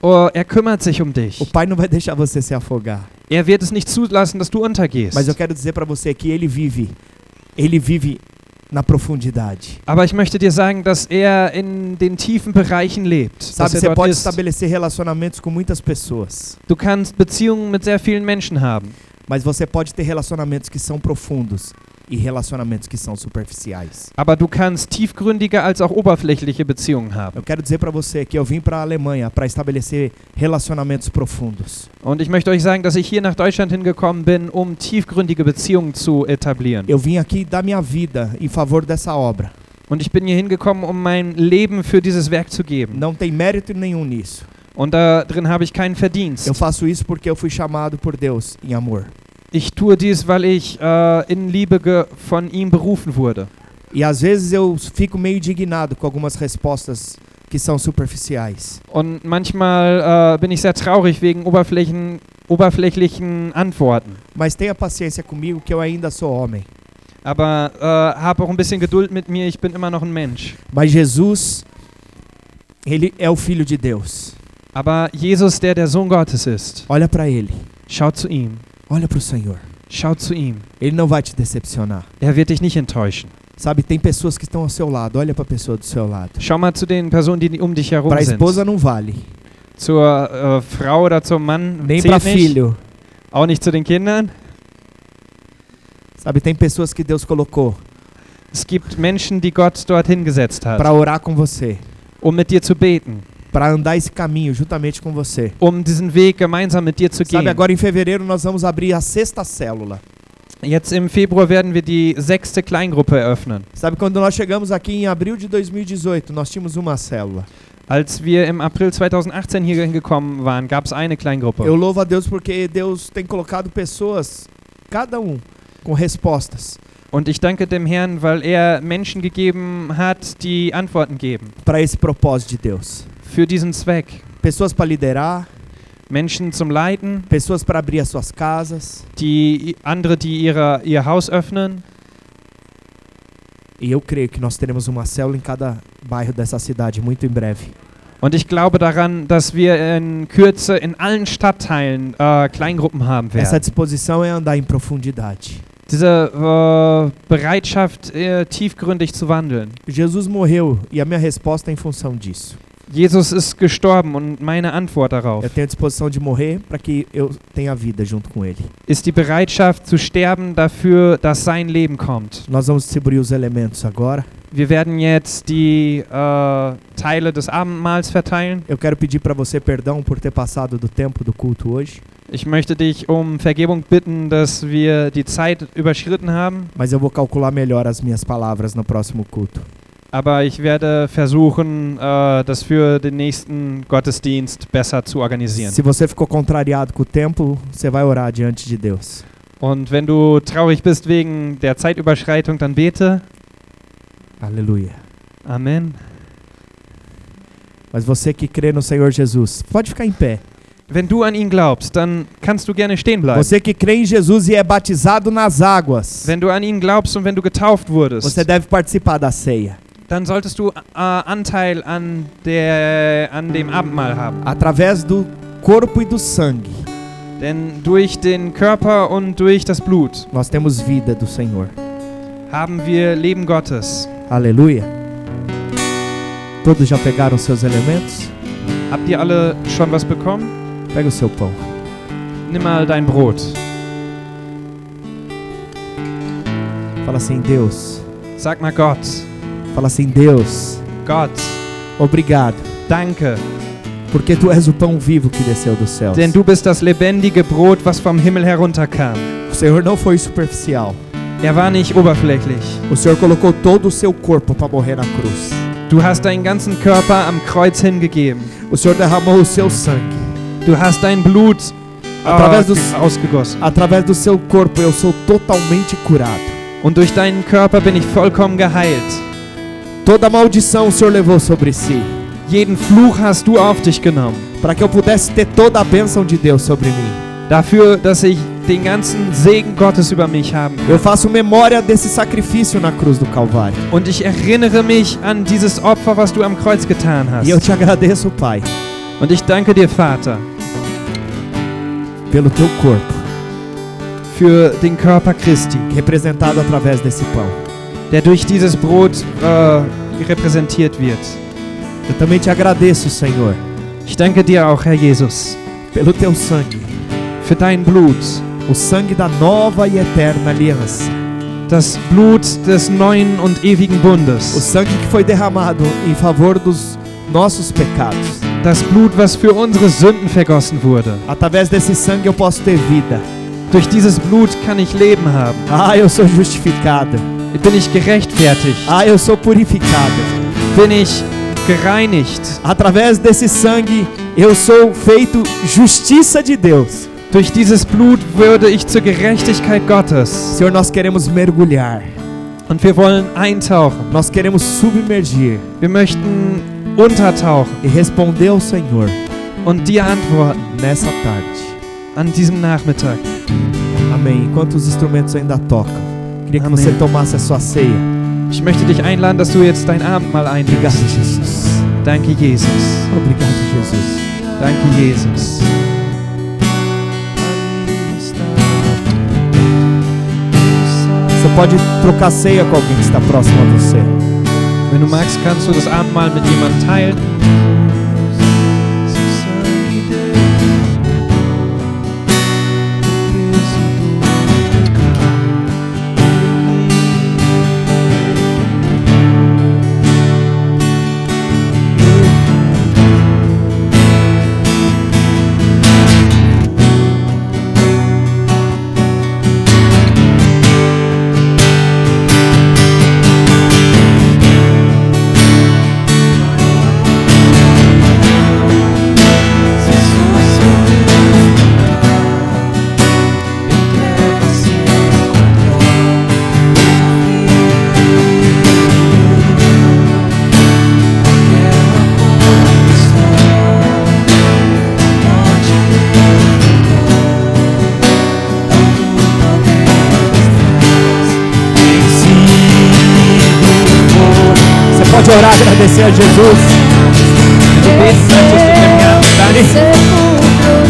Oh, er kümmert sich um dich. O Pai não vai deixar você se afogar. Er wird es nicht zulassen, dass du untergehst. Mas eu quero dizer para você que ele vive, ele vive na profundidade. Aber ich möchte dir sagen, dass er in den tiefen Bereichen lebt. Sabe, er você pode ist. estabelecer relacionamentos com muitas pessoas, Du kannst Beziehungen mit sehr vielen Menschen haben. mas você pode ter relacionamentos que são profundos e relacionamentos que são superficiais. Aber du kannst tiefgründige als auch oberflächliche Beziehungen haben. Eu quero dizer para você que eu vim para a Alemanha para estabelecer relacionamentos profundos. Und ich möchte euch sagen, dass ich hier nach Deutschland hingekommen bin, um tiefgründige Beziehungen zu etablieren. Eu vim aqui dar minha vida em favor dessa obra. Und ich bin hier hingekommen, um mein Leben für dieses Werk zu geben. Não tem mérito nenhum nisso. Und da drin habe ich keinen Verdienst. Eu faço isso porque eu fui chamado por Deus em amor. Ich tue dies, weil ich äh, in Liebe von ihm berufen wurde. E às vezes eu fico meio indignado com algumas respostas que são superficiais. Und manchmal äh, bin ich sehr traurig wegen Oberflächen, oberflächlichen Antworten. Mas tenha paciência comigo que eu ainda sou homem. Aber äh, habe auch ein bisschen Geduld mit mir, ich bin immer noch ein Mensch. Mas Jesus, ele é o filho de Deus. Aber Jesus, der der Sohn Gottes ist, Olha para ele. schaut zu ihm. Olha para o Senhor. Schaut zu ihm. Ele não vai te decepcionar. Er wird dich nicht enttäuschen. Sabe, tem pessoas que estão ao seu lado. Olha para a pessoa do seu lado. Schau mal zu den Personen, die um dich herum Para a sind. esposa não vale, Zur äh, Frau oder zum Mann nem para zählt nicht. filho. Auch nicht zu den Kindern. Sabe, tem pessoas que Deus colocou Es gibt Menschen, die Gott dort hingesetzt hat, para orar com você, um mit dir zu beten, para andar esse caminho juntamente com você. um diesen Weg gemeinsam mit dir zu Sabe, gehen. agora em fevereiro nós vamos abrir a sexta célula. Jetzt im Februar werden wir die sechste Kleingruppe eröffnen. Sabe, quando nós chegamos aqui em abril de 2018, nós tínhamos uma célula. Als wir im April 2018 hier hingekommen waren, gab es eine Kleingruppe. Eu louvo a Deus porque Deus tem colocado pessoas, cada um, com respostas Und ich danke dem Herrn, weil er Menschen gegeben hat, die Antworten geben. para esse propósito de Deus. Für diesen Zweck. Pessoas para liderar, Menschen zum Leiten, pessoas para abrir as suas casas. die andere, die ihre, ihr Haus öffnen. E eu creio que nós teremos uma célula em cada bairro dessa cidade muito em breve. Und ich glaube daran, dass wir in Kürze in allen Stadtteilen äh, Kleingruppen haben Essa werden. disposição é andar em profundidade. Diese äh, Bereitschaft, äh, tiefgründig zu wandeln. Jesus morreu e a minha resposta é em função disso. Jesus ist gestorben und meine Antwort darauf Eu tenho a disposição de morrer para que eu tenha vida junto com Ele. ist die Bereitschaft zu sterben dafür, dass sein Leben kommt. Nós vamos distribuir os elementos agora. Wir werden jetzt die äh, Teile des Abendmahls verteilen. Eu quero pedir para você perdão por ter passado do tempo do culto hoje, Ich möchte dich um Vergebung bitten, dass wir die Zeit überschritten haben, mas eu vou calcular melhor as minhas palavras no próximo culto. Aber ich werde versuchen, äh, das für den nächsten Gottesdienst besser zu organisieren. Se você ficou contrariado com o tempo, você vai orar diante de Deus. Und wenn du traurig bist wegen der Zeitüberschreitung, dann bete. Aleluia. Amen. Mas você que crê no Senhor Jesus, pode ficar em pé. Wenn du an ihn glaubst, dann kannst du gerne stehen bleiben. Você que crê em Jesus e é batizado nas águas, Wenn du an ihn glaubst und wenn du getauft wurdest, você deve participar da ceia. Dann solltest du äh, Anteil an, der, an dem Abendmahl haben. Através do corpo e do sangue, Denn durch den Körper und durch das Blut nós temos vida do Senhor. haben wir Leben Gottes. Aleluia. Todos já pegaram seus elementos? Habt ihr alle schon was bekommen? Pega o seu pão. Nimm mal dein Brot. Fala assim, Deus. Sag mal Gott. Fala assim, Deus. Gott, Obrigado, danke. porque tu és o pão vivo que desceu dos céus. Denn du bist das lebendige Brot, was vom Himmel herunterkam. O Senhor não foi superficial. Er war nicht oberflächlich. O Senhor colocou todo o seu corpo para morrer na cruz. Du hast deinen ganzen Körper am Kreuz hingegeben. O Senhor derramou o seu sangue. Du hast dein Blut Através äh, dos- ausgegossen. Através do seu corpo eu sou totalmente curado. Und durch deinen Körper bin ich vollkommen geheilt. Toda maldição o Senhor levou sobre si, Jeden Fluch hast du auf dich genommen. para que eu pudesse ter toda a bênção de Deus sobre mim. Dafür, dass ich den ganzen Segen Gottes über mich haben kann. Eu faço memória desse sacrifício na cruz do Calvário. Und ich erinnere mich an dieses Opfer, was du am Kreuz getan E eu hast. te agradeço, Pai, Und ich danke dir, Vater, pelo teu corpo, für den Körper Christi, representado através desse pão. Der durch dieses Brot äh, repräsentiert wird. Eu também te agradeço, Senhor, Ich danke dir auch, Herr Jesus, pelo teu sangue, für dein Blut, o sangue da nova e eterna aliança. das Blut des neuen und ewigen O Bundes, sangue que foi derramado em favor dos nossos pecados. das Blut, was für unsere Sünden vergossen wurde. Através desse sangue eu posso ter vida. Durch dieses Blut kann ich Leben haben. Ah, eu sou justificado. Bin ich gerechtfertigt? Ah, eu sou purificado. Bin ich gereinigt? Através desse sangue eu sou feito justiça de Deus. Durch dieses Blut würde ich zur Gerechtigkeit Gottes. Senhor, nós queremos mergulhar. Und wir wollen eintauchen. Nós queremos submergir Wir möchten untertauchen e responder ao Senhor und dir antworten nessa tarde. an diesem Nachmittag. Amém. Enquanto os instrumentos ainda tocam, queria que você tomasse a sua ceia. Ich möchte dich einladen, dass du jetzt dein Abendmahl einnimmst. Jesus. Danke, Jesus. Obrigado, Jesus. Danke, Jesus. Você pode trocar ceia com alguém que está próximo a você. Wenn du magst, kannst du das Abendmahl mit jemandem teilen.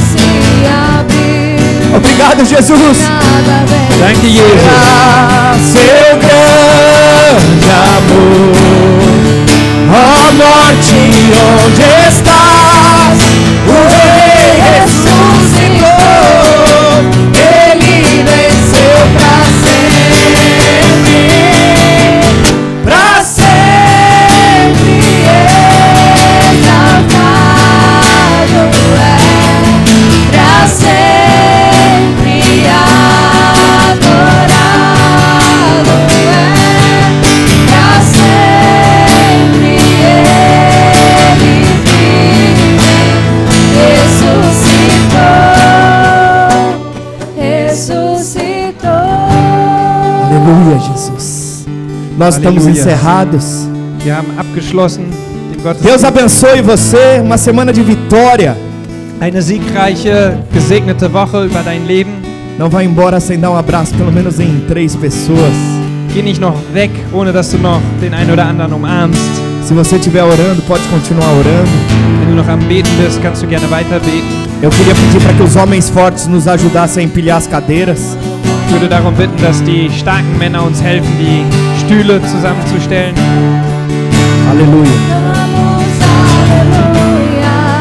Se abriu, Obrigado, Jesus. vem. Danke, Jesus. Seu grande amor. Ó morte, onde estás? Nós estamos encerrados. Deus abençoe você. Uma semana de vitória. Eine siegreiche, gesegnete Woche über dein Leben. Não vá embora sem dar um abraço, pelo menos em três pessoas. Geh nicht noch weg, ohne dass du noch den einen oder anderen umarmst. Se você estiver orando, pode continuar orando. Wenn du noch am Beten bist, kannst du gerne weiter beten. Eu queria pedir para que os homens fortes nos ajudassem a empilhar as cadeiras. Ich würde darum bitten, dass die starken Männer uns helfen, die Stühle zusammenzustellen. Aleluia.